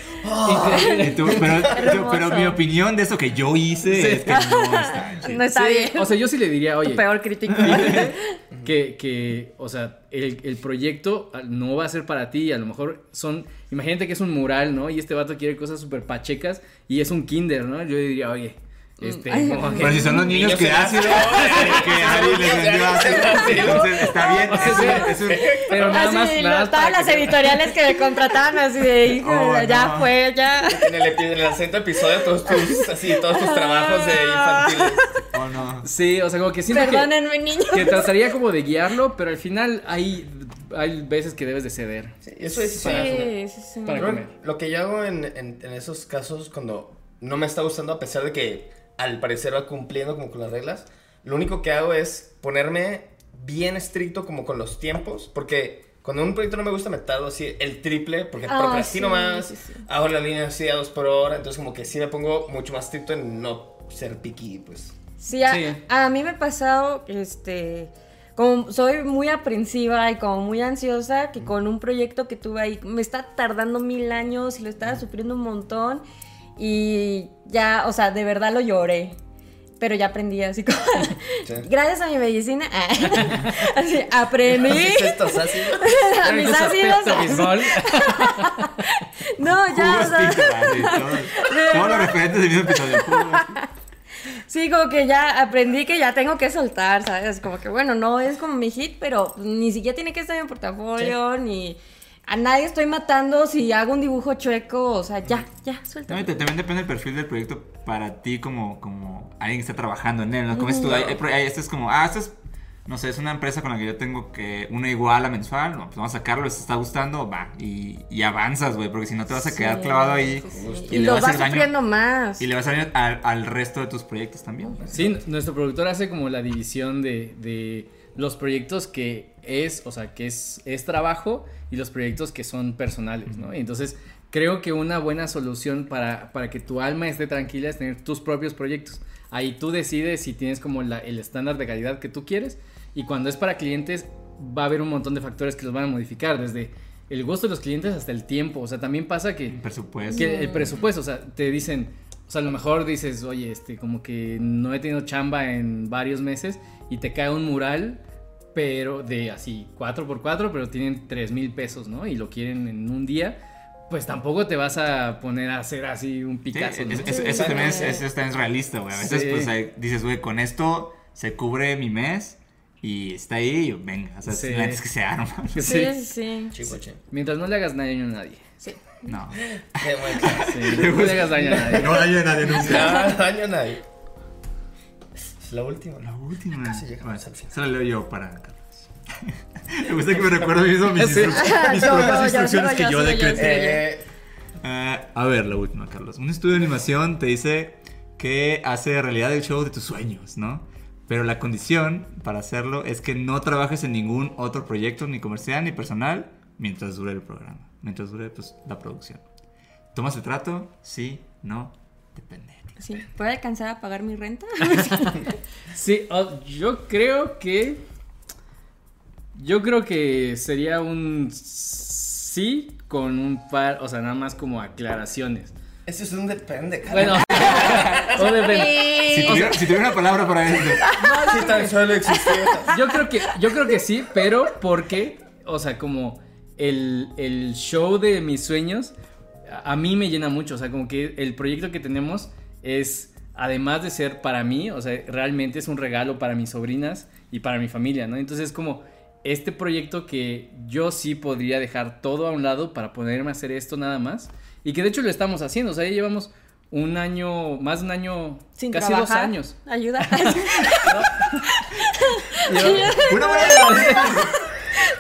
Y tú, pero, pero mi opinión de eso que yo hice Sí. es que no está. No está Sí, bien. O sea, yo sí le diría, Tu oye, peor crítico. Que, que, o sea, el, el proyecto no va a ser para ti. A lo mejor son. Imagínate que es un mural, ¿no? Y este vato quiere cosas súper pachecas y es un kinder, ¿no? Yo diría, oye, este. Ay, como que- Pero si son los niños Niños que ácido, que Ari les vendió ácido, entonces está bien. O sea, es un- es un- Pero nada Así, más. lo- Nada más todas para las que- editoriales que me contrataban así de, hijo, Oh, ya no. fue, ya. En el, en el acento episodio, todos tus, así, todos tus trabajos de infantiles. Oh, no. Sí, o sea, como que siento que, Perdónenme, niños. que trataría como de guiarlo, pero al final hay, hay veces que debes de ceder. Sí, eso es Sí, sí, sí. Para comer. Lo que yo hago en, en- en esos casos cuando no me está gustando, a pesar de que al parecer va cumpliendo como con las reglas, lo único que hago es ponerme bien estricto como con los tiempos, porque cuando un proyecto no me gusta me tardo así el triple, porque Ah, procrastino sí, más, sí, sí. hago la línea así a dos por hora, entonces como que sí me pongo mucho más estricto en no ser picky, pues. Sí, a, Sí. a mí me ha pasado, este, como soy muy aprensiva y como muy ansiosa, que con un proyecto que tuve ahí me está tardando mil años y lo estaba sufriendo un montón y ya, o sea, de verdad lo lloré. Pero ya aprendí así como... Sí. Gracias a mi medicina, así aprendí. ¿Qué es esto? ¿Ácido? a mis ácidos. No, ya, o sea, Todos los referentes del mismo episodio. Sí, como que ya aprendí que ya tengo que soltar, ¿sabes? Como que bueno, no es como mi hit, pero ni siquiera tiene que estar en mi portafolio, ni a nadie estoy matando si hago un dibujo chueco, o sea, ya, ya, suelta. No, también depende del perfil del proyecto para ti como, como alguien que está trabajando en él, ¿no? Como hay- hay esto es como, ah, esto es, no sé, es una empresa con la que yo tengo que una iguala mensual, no, pues vamos a sacarlo, les está gustando, va, y, y avanzas, güey, porque si no te vas a quedar Sí, clavado ahí sí, y, Y, le lo vas a vas hacer daño, sufriendo más. y le vas a daño al, al resto de tus proyectos también. Sí, nuestro productor hace como la división de, de los proyectos que es, o sea, que es, es trabajo y los proyectos que son personales, ¿no? Y entonces creo que una buena solución para, para que tu alma esté tranquila es tener tus propios proyectos. Ahí tú decides si tienes como la- el estándar de calidad que tú quieres y cuando es para clientes va a haber un montón de factores que los van a modificar, desde el gusto de los clientes hasta el tiempo. O sea, también pasa que El presupuesto. que el presupuesto, o sea, te dicen, o sea, a lo mejor dices, oye, este, como que no he tenido chamba en varios meses y te cae un mural, pero de así, 4x4, pero tienen 3 mil pesos, ¿no? Y lo quieren en un día, pues tampoco te vas a poner a hacer así un Sí, Picasso, ¿no? es- es- Sí, eso también es, sí. eso también es realista, güey. A veces, Sí. pues, ahí dices, güey, con esto se cubre mi mes y está ahí, y venga. O sea, Sí. la es que se arma. Sí, Sí. sí, sí. Chico, che. Mientras no le hagas daño a nadie. sí. No. Qué buen clase. Sí, no le hagas daño a nadie. No daño a nadie nunca. No daño a nadie. Es la última. La última. Casi llegamos Bueno, al final. Se la leo yo para Carlos. me gusta que me recuerde mismo mis, Sí. mis Yo, propias yo, instrucciones que yo, decreté. Eh, Ah, a ver, la última, Carlos. Un estudio de animación te dice que hace realidad el show de tus sueños, ¿no? Pero la condición para hacerlo es que no trabajes en ningún otro proyecto, ni comercial ni personal, mientras dure el programa, mientras dure pues, la producción. ¿Tomas el trato? Sí, no, depende. Sí. ¿Puede alcanzar a pagar mi renta? Sí, oh, yo creo que. Yo creo que sería un sí con un par, o sea, nada más como aclaraciones. Eso es un depende, Bueno, o depende. Si tuviera, si tuviera una palabra para eso, Si tan solo existiera. Yo creo que, yo creo que sí, pero porque, o sea, como el, el show de mis sueños, a, a mí me llena mucho. O sea, como que el proyecto que tenemos es además de ser para mí, o sea, realmente es un regalo para mis sobrinas y para mi familia, ¿no? Entonces es como este proyecto que yo sí podría dejar todo a un lado para ponerme a hacer esto nada más. Y que de hecho lo estamos haciendo, o sea, ya llevamos un año, más de un año, Sin casi trabajar. dos años. Ayuda. Una buena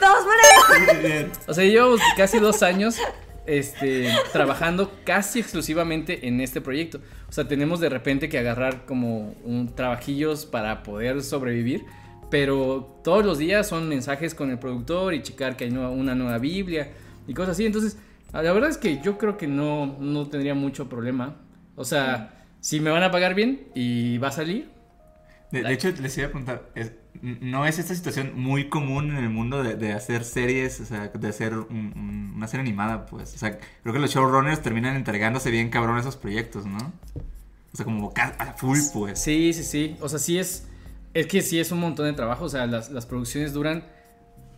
Vamos por ahí. Bien. O sea, llevamos casi dos años este, trabajando casi exclusivamente en este proyecto. O sea, tenemos de repente que agarrar como un trabajillos para poder sobrevivir. Pero todos los días son mensajes con el productor y checar que hay nueva- una nueva Biblia y cosas así. Entonces, la verdad es que yo creo que no, no tendría mucho problema. O sea, si me van a pagar bien y va a salir, De, de hecho, les iba a preguntar, ¿no es esta situación muy común en el mundo de, de hacer series, o sea, de hacer un- un- una serie animada, pues? O sea, creo que los showrunners terminan entregándose bien cabrón a esos proyectos, ¿no? O sea, como a full, pues. Sí, sí, sí. O sea, sí es. Es que sí es un montón de trabajo. O sea, las, las producciones duran.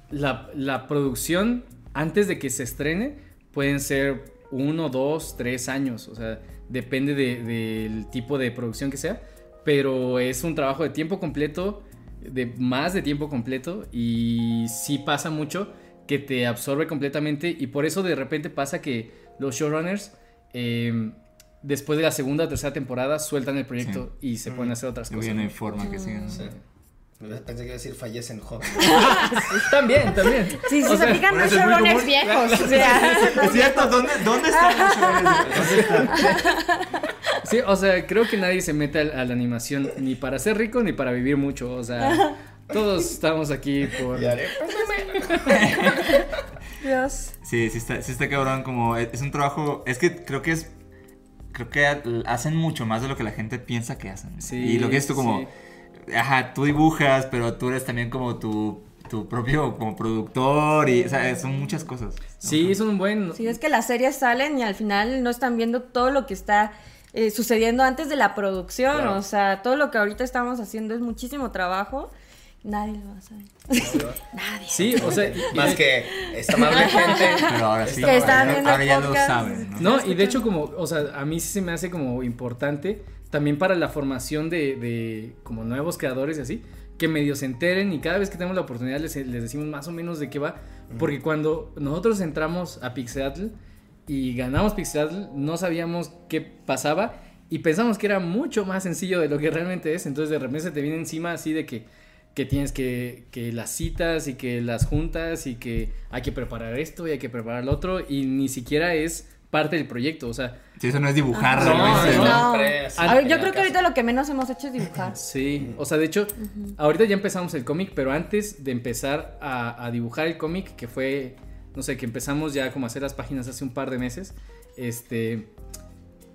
La, la producción, antes de que se estrene, pueden ser uno, dos, tres años. O sea, depende de- del tipo de producción que sea. Pero es un trabajo de tiempo completo, de más de tiempo completo. Y sí pasa mucho que te absorbe completamente. Y por eso de repente pasa que los showrunners. eh, después de la segunda o tercera temporada sueltan el proyecto y se pueden hacer otras Y cosas. no hay ¿no? forma que sigan. Sí. Pensé que iba a decir fallecen jóvenes. También, también. Sí, sí, O se es muy showrunners viejos. O sea, Es cierto, ¿dónde, dónde están los showrunners? Sí, o sea, creo que nadie se mete a, la animación ni para ser rico ni para vivir mucho. O sea, todos estamos aquí por. Dios. Sí, sí está, sí está cabrón, como es, es un trabajo, es que creo que es, creo que hacen mucho más de lo que la gente piensa que hacen. Sí, y lo que es tú como, sí. ajá, tú dibujas, pero tú eres también como tu, tu propio como productor y, o sea, son muchas cosas. ¿no? Sí, es un buen. Sí, es que las series salen y al final no están viendo todo lo que está eh, sucediendo antes de la producción. Claro. O sea, todo lo que ahorita estamos haciendo es muchísimo trabajo. Nadie lo va a saber. Nadie. Sí, o sea. Más que esta amable gente. Pero ahora sí, Que están ahora, viendo ahora ya lo saben, ¿no? No, y de hecho como, o sea, a mí sí se me hace como importante también para la formación de, de como nuevos creadores y así, que medio se enteren y cada vez que tenemos la oportunidad les, les decimos más o menos de qué va, porque cuando nosotros entramos a Pixelatl y ganamos Pixelatl, no sabíamos qué pasaba y pensamos que era mucho más sencillo de lo que realmente es, entonces de repente se te viene encima así de que que tienes que, que las citas y que las juntas y que hay que preparar esto y hay que preparar lo otro y ni siquiera es parte del proyecto, o sea, Sí, eso no es dibujar, No, realmente, no. ¿no? Siempre así, A ver, en yo creo que ahorita lo que menos hemos hecho es dibujar. sí, o sea, de hecho, ahorita ya empezamos el cómic, pero antes de empezar a, a dibujar el cómic, que fue, no sé, que empezamos ya como a hacer las páginas hace un par de meses, este,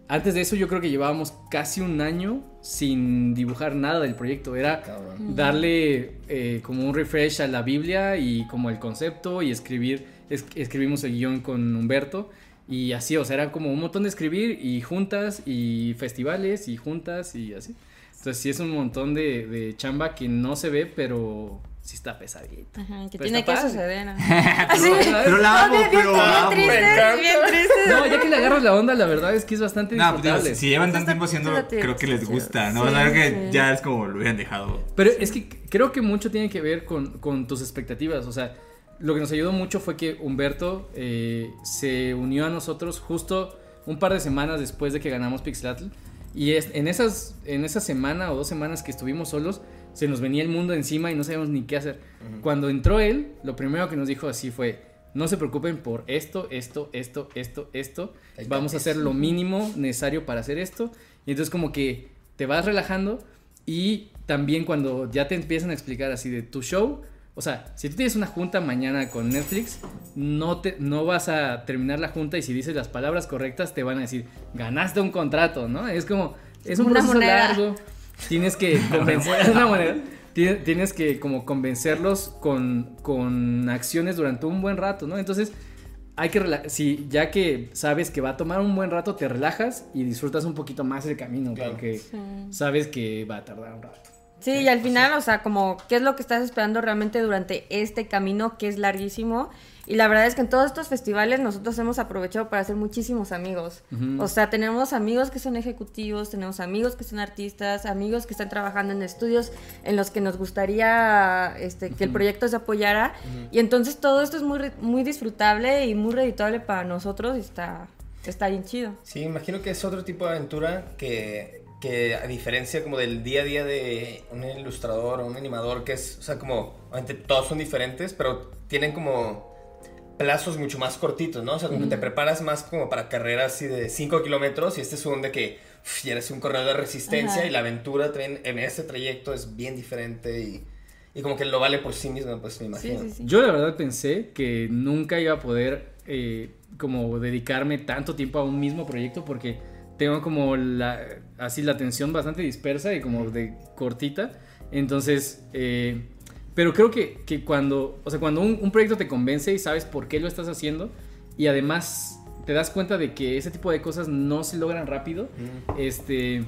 antes de eso yo creo que llevábamos casi un año sin dibujar nada del proyecto, era Cabrón. darle eh, como un refresh a la Biblia y como el concepto y escribir, es- escribimos el guion con Humberto y así, o sea, era como un montón de escribir y juntas y festivales y juntas y así. Entonces sí es un montón de, de chamba que no se ve, pero sí está pesadita. Ajá, que Pero tiene que padre. suceder. ¿no? pero, pero la amo, bien, pero bien amo. triste, encanta. bien triste. No, ya que le agarras la onda, la verdad es que es bastante No, pues digo, disfrutable. si, llevan tanto tiempo haciendo, está creo que les gusta, ¿no? Sí, O sea, que sí. ya es como lo hubieran dejado. Pero es que creo que mucho tiene que ver con, con tus expectativas. O sea, lo que nos ayudó mucho fue que Humberto eh, se unió a nosotros justo un par de semanas después de que ganamos Pixelatl. Y es, en, esas, en esa semana o dos semanas que estuvimos solos, se nos venía el mundo encima y no sabíamos ni qué hacer. Cuando entró él, lo primero que nos dijo así fue, no se preocupen por esto, esto, esto, esto, esto. Vamos a hacer lo mínimo necesario para hacer esto. Y entonces como que te vas relajando y también cuando ya te empiezan a explicar así de tu show, o sea, si tú tienes una junta mañana con Netflix, no, te, no vas a terminar la junta y si dices las palabras correctas te van a decir, ganaste un contrato, ¿no? Es como, es un Una proceso moneda. largo. Tienes que convencer, una moneda. Tien- Tienes que como convencerlos con, con acciones durante un buen rato, ¿no? Entonces, hay que si ya que sabes que va a tomar un buen rato, te relajas y disfrutas un poquito más el camino, Claro. porque sabes que va a tardar un rato. Sí, y al final, o sea, como qué es lo que estás esperando realmente durante este camino que es larguísimo Y la verdad es que en todos estos festivales nosotros hemos aprovechado para hacer muchísimos amigos. O sea, tenemos amigos que son ejecutivos, tenemos amigos que son artistas, amigos que están trabajando en estudios en los que nos gustaría este, que el proyecto se apoyara. Y entonces todo esto es muy, muy disfrutable y muy redituable para nosotros y está, está bien chido. Sí, imagino que es otro tipo de aventura que, que a diferencia como del día a día de un ilustrador o un animador, que es, o sea, como, obviamente todos son diferentes, pero tienen como plazos mucho más cortitos, ¿no? O sea, como que te preparas más como para carreras así de 5 kilómetros y este es un de que uf, ya eres un corredor de resistencia Ajá. y la aventura en ese trayecto es bien diferente y, y como que lo vale por sí mismo, pues me Sí, imagino. sí, sí. Yo la verdad pensé que nunca iba a poder eh, como dedicarme tanto tiempo a un mismo proyecto porque tengo como la así la atención bastante dispersa y como de cortita. Entonces, eh, pero creo que, que cuando, o sea, cuando un, un proyecto te convence y sabes por qué lo estás haciendo y además te das cuenta de que ese tipo de cosas no se logran rápido, este,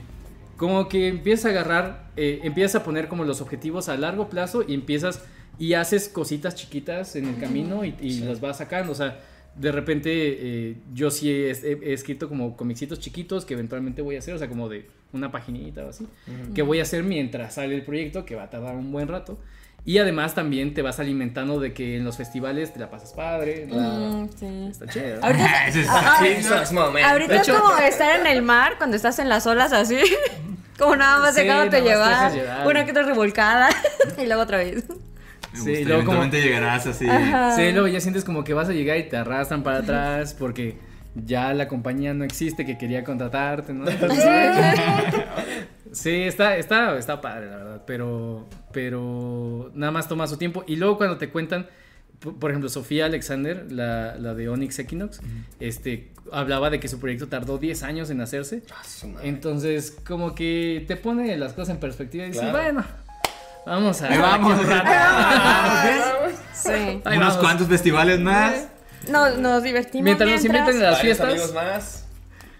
como que empiezas a agarrar, eh, empiezas a poner como los objetivos a largo plazo y empiezas y haces cositas chiquitas en el camino y, y las vas sacando. O sea, de repente eh, yo sí he, he- he escrito como comicitos chiquitos que eventualmente voy a hacer, o sea, como de una paginita o así, que voy a hacer mientras sale el proyecto, que va a tardar un buen rato. Y además también te vas alimentando de que en los festivales te la pasas padre. ¿no? Mm, sí. Está chido. Ahorita, es- Ah, ah. Ahorita es como estar en el mar cuando estás en las olas así. Como nada más Sí, dejándote llevar. Una que otra revolcada. y luego otra vez. Me Sí, y luego como- llegarás así. Ajá. Sí, luego ya sientes como que vas a llegar y te arrastran para atrás porque ya la compañía no existe que quería contratarte, ¿no? Sí, está, está, está padre, la verdad, pero, pero nada más toma su tiempo. Y luego cuando te cuentan, por ejemplo, Sofía Alexander, la, la de Onyx Equinox, este, hablaba de que su proyecto tardó 10 años en hacerse. Ah. Entonces, como que te pone las cosas en perspectiva y dices, Claro. bueno, vamos a... Ahí vamos. aquí un rato". Sí. Unos cuantos festivales más. Nos, nos divertimos. Mientras nos inviten a las fiestas. amigos más.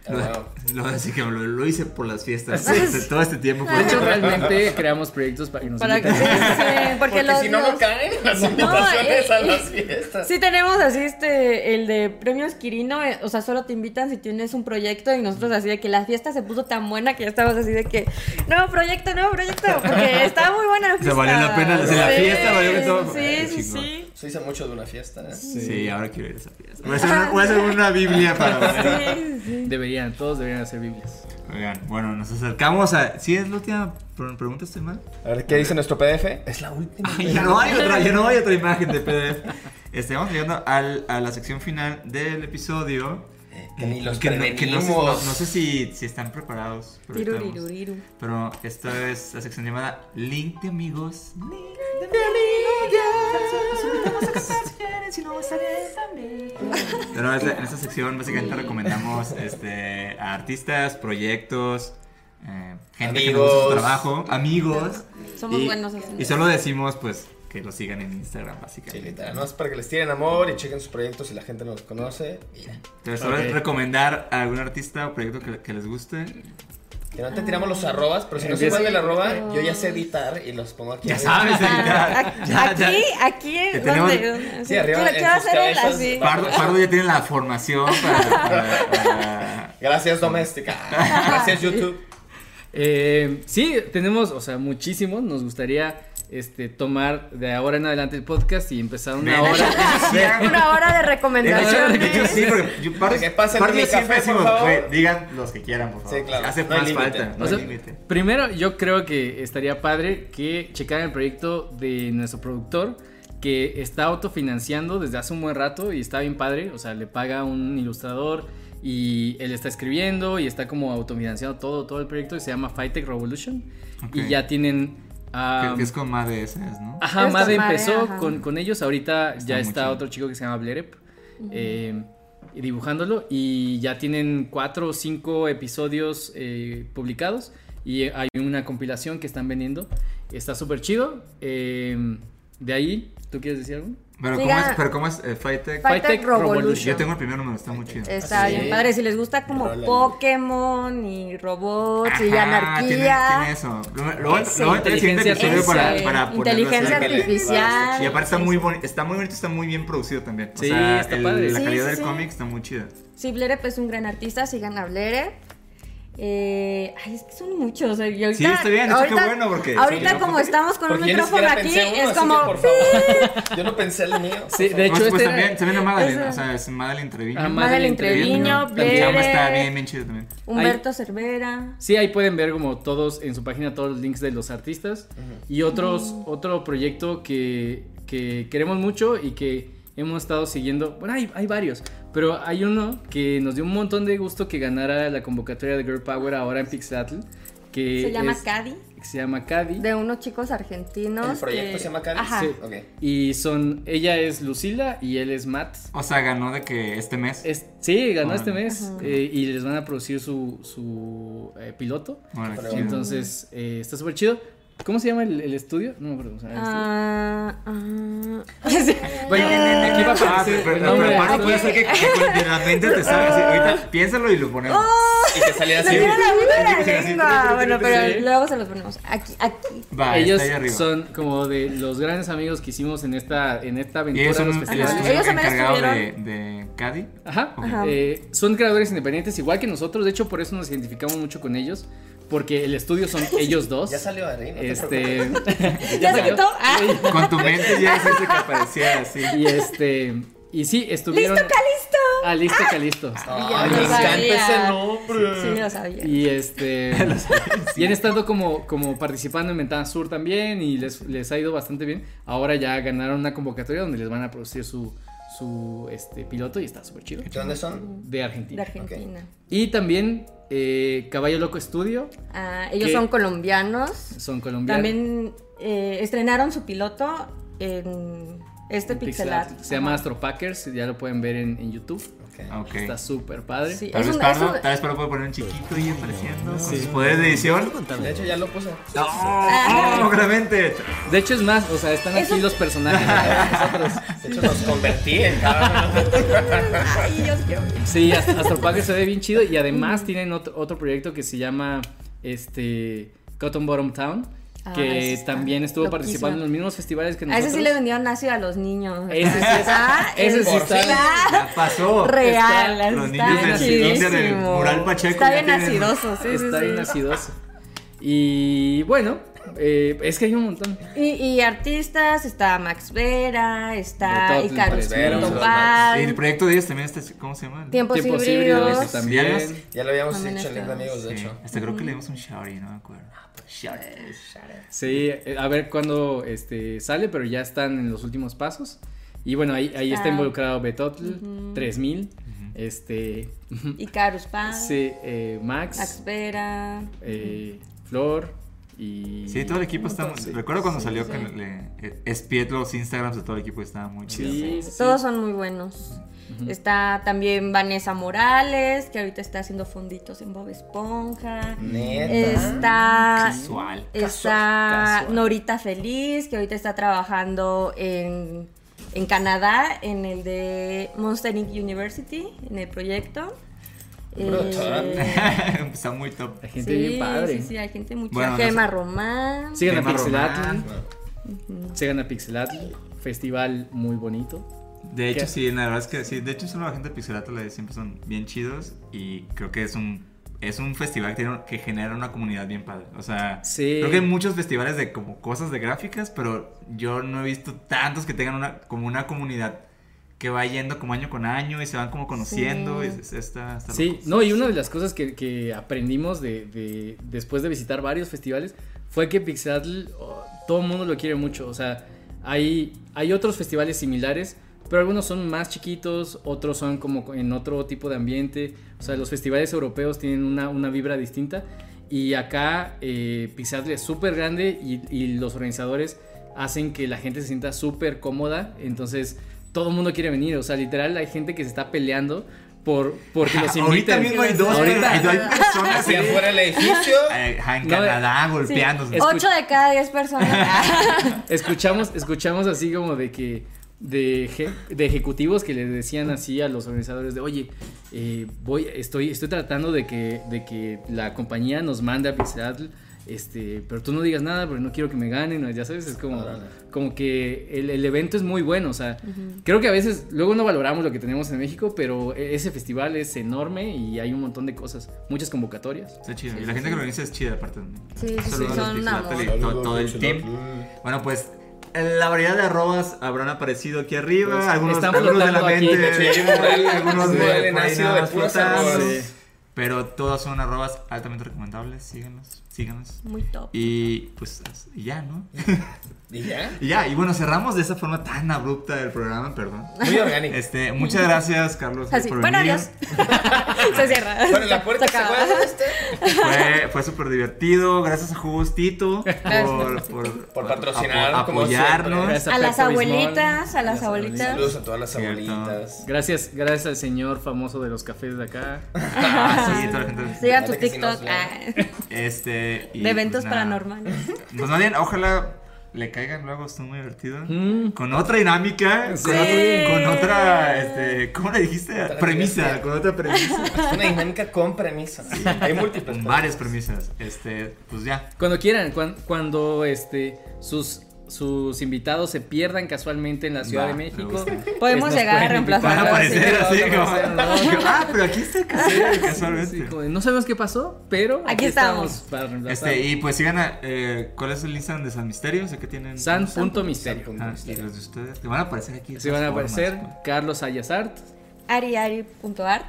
Ah, Lo, lo- así que lo, lo hice por las fiestas. Este- todo este tiempo fue De hecho, realmente creamos proyectos para que nos Para que, sí, sí, porque, Porque los, si no, no caen las invitaciones eh, a las fiestas. Sí tenemos así este, el de premios Quirino, eh, o sea, solo te invitan si tienes un proyecto y nosotros así de que la fiesta se puso tan buena que ya estábamos así de que, nuevo proyecto, nuevo proyecto, porque estaba muy buena la O sea, fiesta. valió la pena, o sea, la Sí, fiesta valió que todo- Sí, Ay, sí, sí. Se dice mucho de una fiesta. ¿eh? Sí, ahora quiero ir a esa fiesta. Voy a hacer una, voy a hacer una Biblia para. Sí, sí. Deberían, todos deberían hacer Biblias. Oigan, bueno, nos acercamos a. ¿Sí es la última pre- pregunta, estoy mal? A ver, ¿qué dice nuestro PDF? Es la última. Ay, ya no hay otra, ya no hay otra imagen de PDF. Este, vamos llegando al- a la sección final del episodio. Que ni los que no, que no sé, prevenimos. no- no sé si, si están preparados. pero. Pero esta es la sección llamada Link de Amigos. Link de Amigos. Pero en esta sección básicamente recomendamos este, a artistas, proyectos, eh, gente que nos gusta su Amigos. trabajo, amigos. Somos y, buenos Y solo decimos pues que lo sigan en Instagram Sí, básicamente. literal. No es para que les tiren amor y chequen sus proyectos si la gente no los conoce. Mira. Entonces, solo Ok. recomendar a algún artista o proyecto que, que les guste. Que no te tiramos los arrobas, pero si no se Empieza. van del arroba, yo ya sé editar y los pongo aquí. Ya arriba. sabes, editar. Ya, ya. Aquí, aquí Que es donde. Sí, arriba hacer él así. Pardo, Pardo ya tiene la formación para- para- para Gracias, doméstica. Gracias, YouTube. Eh, sí, tenemos, o sea, muchísimos. Nos gustaría este, tomar de ahora en adelante el podcast y empezar una hora. sí, Una hora de recomendaciones. de hecho, sí, porque yo, Pardo- Que pasen mi café, por favor. digan los que quieran, por favor. Sí, claro. Hace No más falta. No O sea, hay límite. primero, yo creo que estaría padre que checaran el proyecto de nuestro productor que está autofinanciando desde hace un buen rato y está bien padre. O sea, le paga un ilustrador y él está escribiendo y está como autofinanciando todo, todo el proyecto y se llama Fightech Revolution. Ok. Y ya tienen. ah, Que, que es con más de esas, ¿no? Ajá, Es Made con Made, empezó ajá. con, con ellos. Ahorita Está ya está chido. otro chico que se llama Blerep eh, dibujándolo. Y ya tienen cuatro o cinco episodios eh, publicados. Y hay una compilación que están vendiendo. Está súper chido. Eh, de ahí, ¿tú quieres decir algo? Pero, Sigan- ¿cómo es? Pero ¿cómo es? Eh, Revolution. Revolution. Yo tengo el primer número, está muy chido. Está Sí. bien padre. Si les gusta como Rola. Pokémon y robots y anarquía. Tiene, tiene eso. Luego, luego, Ese, luego entra el siguiente inteligencia episodio para, Ese, para ponerlo inteligencia artificial. Y aparte está muy bonito, está muy bonito, está muy bien producido también. O Sí, sea, está el- padre. La Sí, calidad sí, del sí. cómic está muy chida. Sí, Blerep es un gran artista, sigan a Blerep. Eh, ay, es que son muchos. eh, y ahorita, Sí, está bien, eso qué ahorita- bueno, porque- Ahorita, sí, ¿no? como Porque- estamos con un micrófono aquí, uno, es como. que, por favor. Yo no pensé el mío. Sí, de hecho, Pues, pues este también, era- también a Madeline, o sea, es Madeline Treviño. Ah, Madeline Treviño, chamba está bien, bien chido también. Humberto Cervera. Sí, ahí pueden ver como todos en su página todos los links de los artistas y otros otro proyecto que, que queremos mucho y que hemos estado siguiendo. Bueno, hay, hay varios, pero hay uno que nos dio un montón de gusto que ganara la convocatoria de Girl Power ahora en Pixatl, que Se llama es- Cadi. que se llama Cadi. De unos chicos argentinos. ¿El proyecto que- se llama Cadi? Ajá. Sí. Ok. Y son ella es Lucila y él es Matt. O sea, ganó de que este mes. Es- sí, ganó este mes eh, y les van a producir su, su eh, piloto. Chido. Entonces, eh, está súper chido. ¿Cómo se llama el, el estudio? No me acuerdo. cómo se llama el estudio. Ah, ah. Bueno, aquí va a Ah, aparecer pero, pero, aparte puede ser que, de la mente te salga así. Ahorita piénsalo y lo ponemos. Y que saliera Se así. la lengua. Bueno, pero luego se los ponemos. Aquí, aquí. Va, Ellos está ahí arriba. son como de los grandes amigos que hicimos en esta, en esta y aventura ellos de son los el festivales. estudio Ellos también encargado de, estuvieron- de Cadi. Ajá. Ok. Ajá. Eh, son creadores independientes igual que nosotros. De hecho, por eso nos identificamos mucho con ellos. Porque el estudio son ellos dos. Ya salió Ari, no te Este. ¿Ya se salió. Ah. Con tu mente ya hiciste que apareciera así. Y este. Y sí, estuvieron. ¡Listo, Calisto! Ah, listo, Calisto. Ay, Ya me encanta sabía. ese nombre. Sí, lo sabía. Y este. y han estado como, como participando en Ventana Sur también. Y les, les ha ido bastante bien. Ahora ya ganaron una convocatoria donde les van a producir su, su este, piloto. Y está súper chido. ¿De dónde son? De De Argentina. Argentina. Y también eh, Caballo Loco Studio. Ah, ellos son colombianos. Son colombianos. También eh, estrenaron su piloto en este pixel art. Se llama Astro Packers. Ya lo pueden ver en, en YouTube. Está súper padre. Sí. Tal vez un- Pardo, es un- tal vez Pardo puede poner un chiquito y apareciendo con sus poderes de edición. De hecho, ya lo puse. ¡No! ¡Claramente! De hecho, es más, o sea, están aquí los personajes. Nosotros. De hecho, nos convertí en cada uno. Ay, Dios. Sí, Ast- Astro Packers se ve bien chido. Y además tienen otro, otro proyecto que se llama este Cotton Bottom Town. Ah, Que está también estuvo participando en los mismos festivales que A nosotros. ese sí le vendieron ácido a los niños. Ese sí está, ese sí está- pasó. real. Está- los está niños del del Mural Pacheco Está bien acidoso, sí, sí, está sí. bien acidoso. Y bueno, eh, es que hay un montón. Y, y artistas, está Max Vera, está Icarus Vera, Y el proyecto de ellos también está, ¿cómo se llama? Tiempos Tiempos híbridos. híbridos también. Ya lo habíamos También dicho en Link de está. Amigos, de Sí, hecho. hasta creo que le dimos un shouty, no me acuerdo. Shouty. Sí, eh, a ver cuándo este, sale, pero ya están en los últimos pasos. Y bueno, ahí, ahí está Está. involucrado Betotl, 3000, este, Icarus Pan, sí, eh, Max, Max Vera. eh, Flor y... Sí, todo el equipo está muy... Sí. Recuerdo cuando Sí, salió sí. que le, eh, espié los Instagrams de todo el equipo estaba muy chido. Sí, sí. Todos son muy buenos. Está también Vanessa Morales, que ahorita está haciendo fonditos en Bob Esponja. Neta. Está, Casual. está Casual. Norita Feliz, que ahorita está trabajando en, en Canadá, en el de Monster Inc. University, en el proyecto. Eh, está muy top. Hay gente sí, bien padre. Sí, sí, hay gente muy Bueno, chida. no Gema sé. Román. Sigan a Tema Pixelatl, Román. sigan a Pixelatl, festival muy bonito. De hecho, ¿Qué? sí, la verdad es que sí. De hecho, solo la gente de Pixelato siempre son bien chidos y creo que es un es un festival que, tiene- que genera una comunidad bien padre. O sea, Sí. creo que hay muchos festivales de como cosas de gráficas, pero yo no he visto tantos que tengan una como una comunidad que va yendo como año con año y se van como conociendo. Sí. y es- está, está Sí, no, y una de las cosas que, que aprendimos de, de- después de visitar varios festivales fue que Pixelatl, oh, todo el mundo lo quiere mucho. O sea, hay, hay otros festivales similares, pero algunos son más chiquitos, otros son como en otro tipo de ambiente. O sea, los festivales europeos tienen una, una vibra distinta. Y acá eh, Pixelatl es súper grande y, y los organizadores hacen que la gente se sienta súper cómoda. Entonces, todo el mundo quiere venir. O sea, literal, hay gente que se está peleando por porque los Ahorita inviten. mismo hay dos, Ahorita- hay dos personas Hacia afuera del edificio. eh, en No, Canadá golpeándose. Ocho de cada diez personas. escuchamos, escuchamos así como de que, de, eje- de ejecutivos que le decían así a los organizadores de, oye, eh, voy, estoy, estoy tratando de que, de que la compañía nos mande a Pixelatl, este, pero tú no digas nada porque no quiero que me ganen, ya sabes, es como, Órale. como que el, el evento es muy bueno, o sea, creo que a veces luego no valoramos lo que tenemos en México, pero e- ese festival es enorme y hay un montón de cosas, muchas convocatorias. Está chido. y la gente que lo organiza es chida, aparte. Sí, son todo, todo el team. Bueno, pues la variedad de arrobas habrán aparecido aquí arriba. Pues, algunos, están algunos de la aquí. mente. Algunos un de puras. Sí. Pero todas son arrobas altamente recomendables. Síganos, síganos. Muy top. Y pues ya, ¿no? ¿Y ya? y ya, y bueno, cerramos de esa forma tan abrupta el programa, perdón. Muy orgánico. Este, muchas gracias, Carlos, Así, por bueno, venir. adiós. se cierra. Bueno, la puerta se acaba. este. Fue, fue súper divertido. Gracias a Justito por, por, Por patrocinar, apoyarnos. Gracias A las abuelitas, a las abuelitas. Saludos a todas las Cierto. abuelitas. Gracias, gracias al señor famoso de los cafés de acá. Ah, sí, toda la gente. Sí nos TikTok. ah, Este. Y, De eventos pues, paranormales. Pues más bien, ojalá le caigan luego, estuvo muy divertido. Mm. Con otra dinámica, Sí. con, otra, con otra, este, ¿cómo le dijiste? Otra premisa, con otra premisa. Una dinámica con premisa. Hay múltiples. con varias premisas. Este, pues ya. Cuando quieran, cuan- cuando este sus sus invitados se pierdan casualmente en la Ciudad Va, de México. Podemos llegar a reemplazar. Van a aparecer Sí, así como. Ah, pero aquí está el casero, casualmente. Sí, como de, no sabemos qué pasó, pero Aquí estamos. para reemplazar. Este, y pues sigan a, eh, ¿cuál es el Instagram de San Misterio? Sé que tienen. San.misterio. San. Ah, y los de ustedes. Te van a aparecer aquí. Se van a aparecer formas, Carlos Ayazart Ariari.art.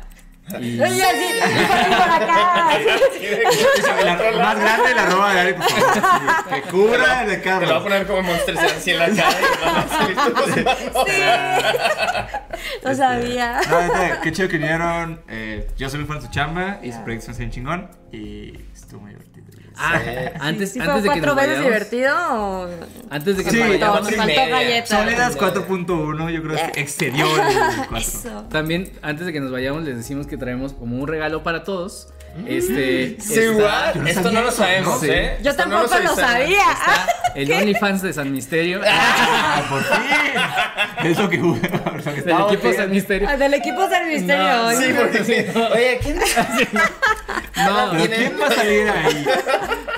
y así, por acá. La- más grande la roba de Ari, por favor. Sí, Que cubra el de Te lo voy a poner como Monster así en la cara y van a salir manos. Lo sabía. No, qué chido que vinieron. Eh, yo soy muy fan de su chamba y su proyecto se chingón. Y estuvo muy divertido. Ah, Sí. antes, ¿Sí antes de que cuatro nos vayamos, divertido o antes de que Sí, nos nos vayamos, faltó media. galleta? Sólidas 4.1, yo creo que excedió el 4. Eso. También, antes de que nos vayamos, les decimos que traemos como un regalo para todos. Este. Sí, está- what? Yo no Esto no lo eso, sabemos, ¿no? Sí. ¿eh? Yo Esto no tampoco lo sabía. Ah, El OnlyFans de San Misterio. Ah, por fin. Es lo que, lo que del equipo San. Misterio. ah, Del equipo San Misterio. No. Sí, porque sí. Oye, ¿quién No, Pero ¿quién va a salir ahí?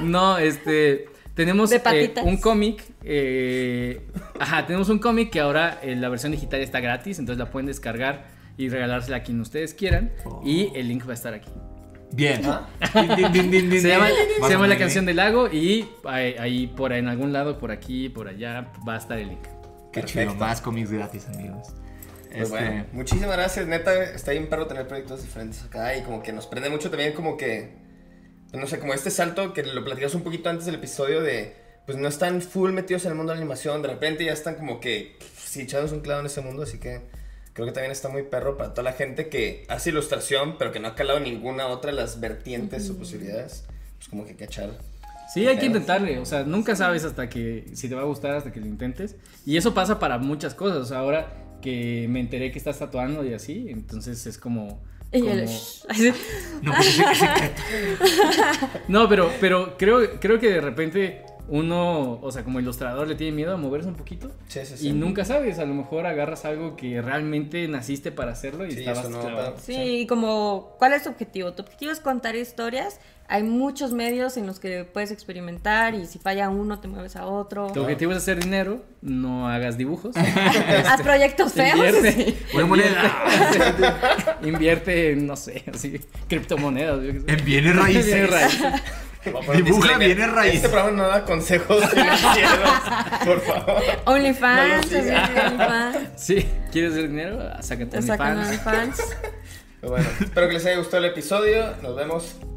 no, este. Tenemos De eh, un cómic. eh, ajá, tenemos un cómic que ahora en la versión digital está gratis. Entonces la pueden descargar y regalársela a quien ustedes quieran. Y el link va a estar aquí. Bien. Din, din, din, din, din, Se llama, se La canción del lago. Y ahí, ahí por ahí, en algún lado, por aquí, por allá, va a estar el link. Qué chido, Perfecto. más cómics gratis, amigos. Pues Este, bueno, muchísimas gracias, neta, está bien perro tener proyectos diferentes acá y como que nos prende mucho también como que, pues, no sé, como este salto que lo platicamos un poquito antes del episodio de, pues no están full metidos en el mundo de la animación, de repente ya están como que, sí, echados un clavo en ese mundo, así que creo que también está muy perro para toda la gente que hace ilustración, pero que no ha calado ninguna otra de las vertientes o posibilidades, pues como que cachar. Sí, hay que intentarle, o sea, nunca sabes hasta que si te va a gustar hasta que lo intentes. Y eso pasa para muchas cosas, o sea, ahora que me enteré que estás tatuando y así, entonces es como... Como- No, pero, pero creo, creo que de repente uno, o sea, como ilustrador le tiene miedo a moverse un poquito. Sí, sí, sí. Y nunca sabes, a lo mejor agarras algo que realmente naciste para hacerlo y Sí, estabas no, Sí, y como, ¿cuál es tu objetivo? Tu objetivo es contar historias. Hay muchos medios en los que puedes experimentar y si falla uno te mueves a otro. Tu objetivo es hacer dinero, no hagas dibujos. Haz proyectos feos. Invierte. Invierte en, no sé, así, criptomonedas. yo qué sé. En bienes raíces. Bienes Dibuja bienes raíces. Este programa no da consejos financieros, por favor. OnlyFans, No. OnlyFans. Sí, ¿quieres hacer dinero? Sácate OnlyFans. OnlyFans. Pero Bueno, espero que les haya gustado el episodio. Nos vemos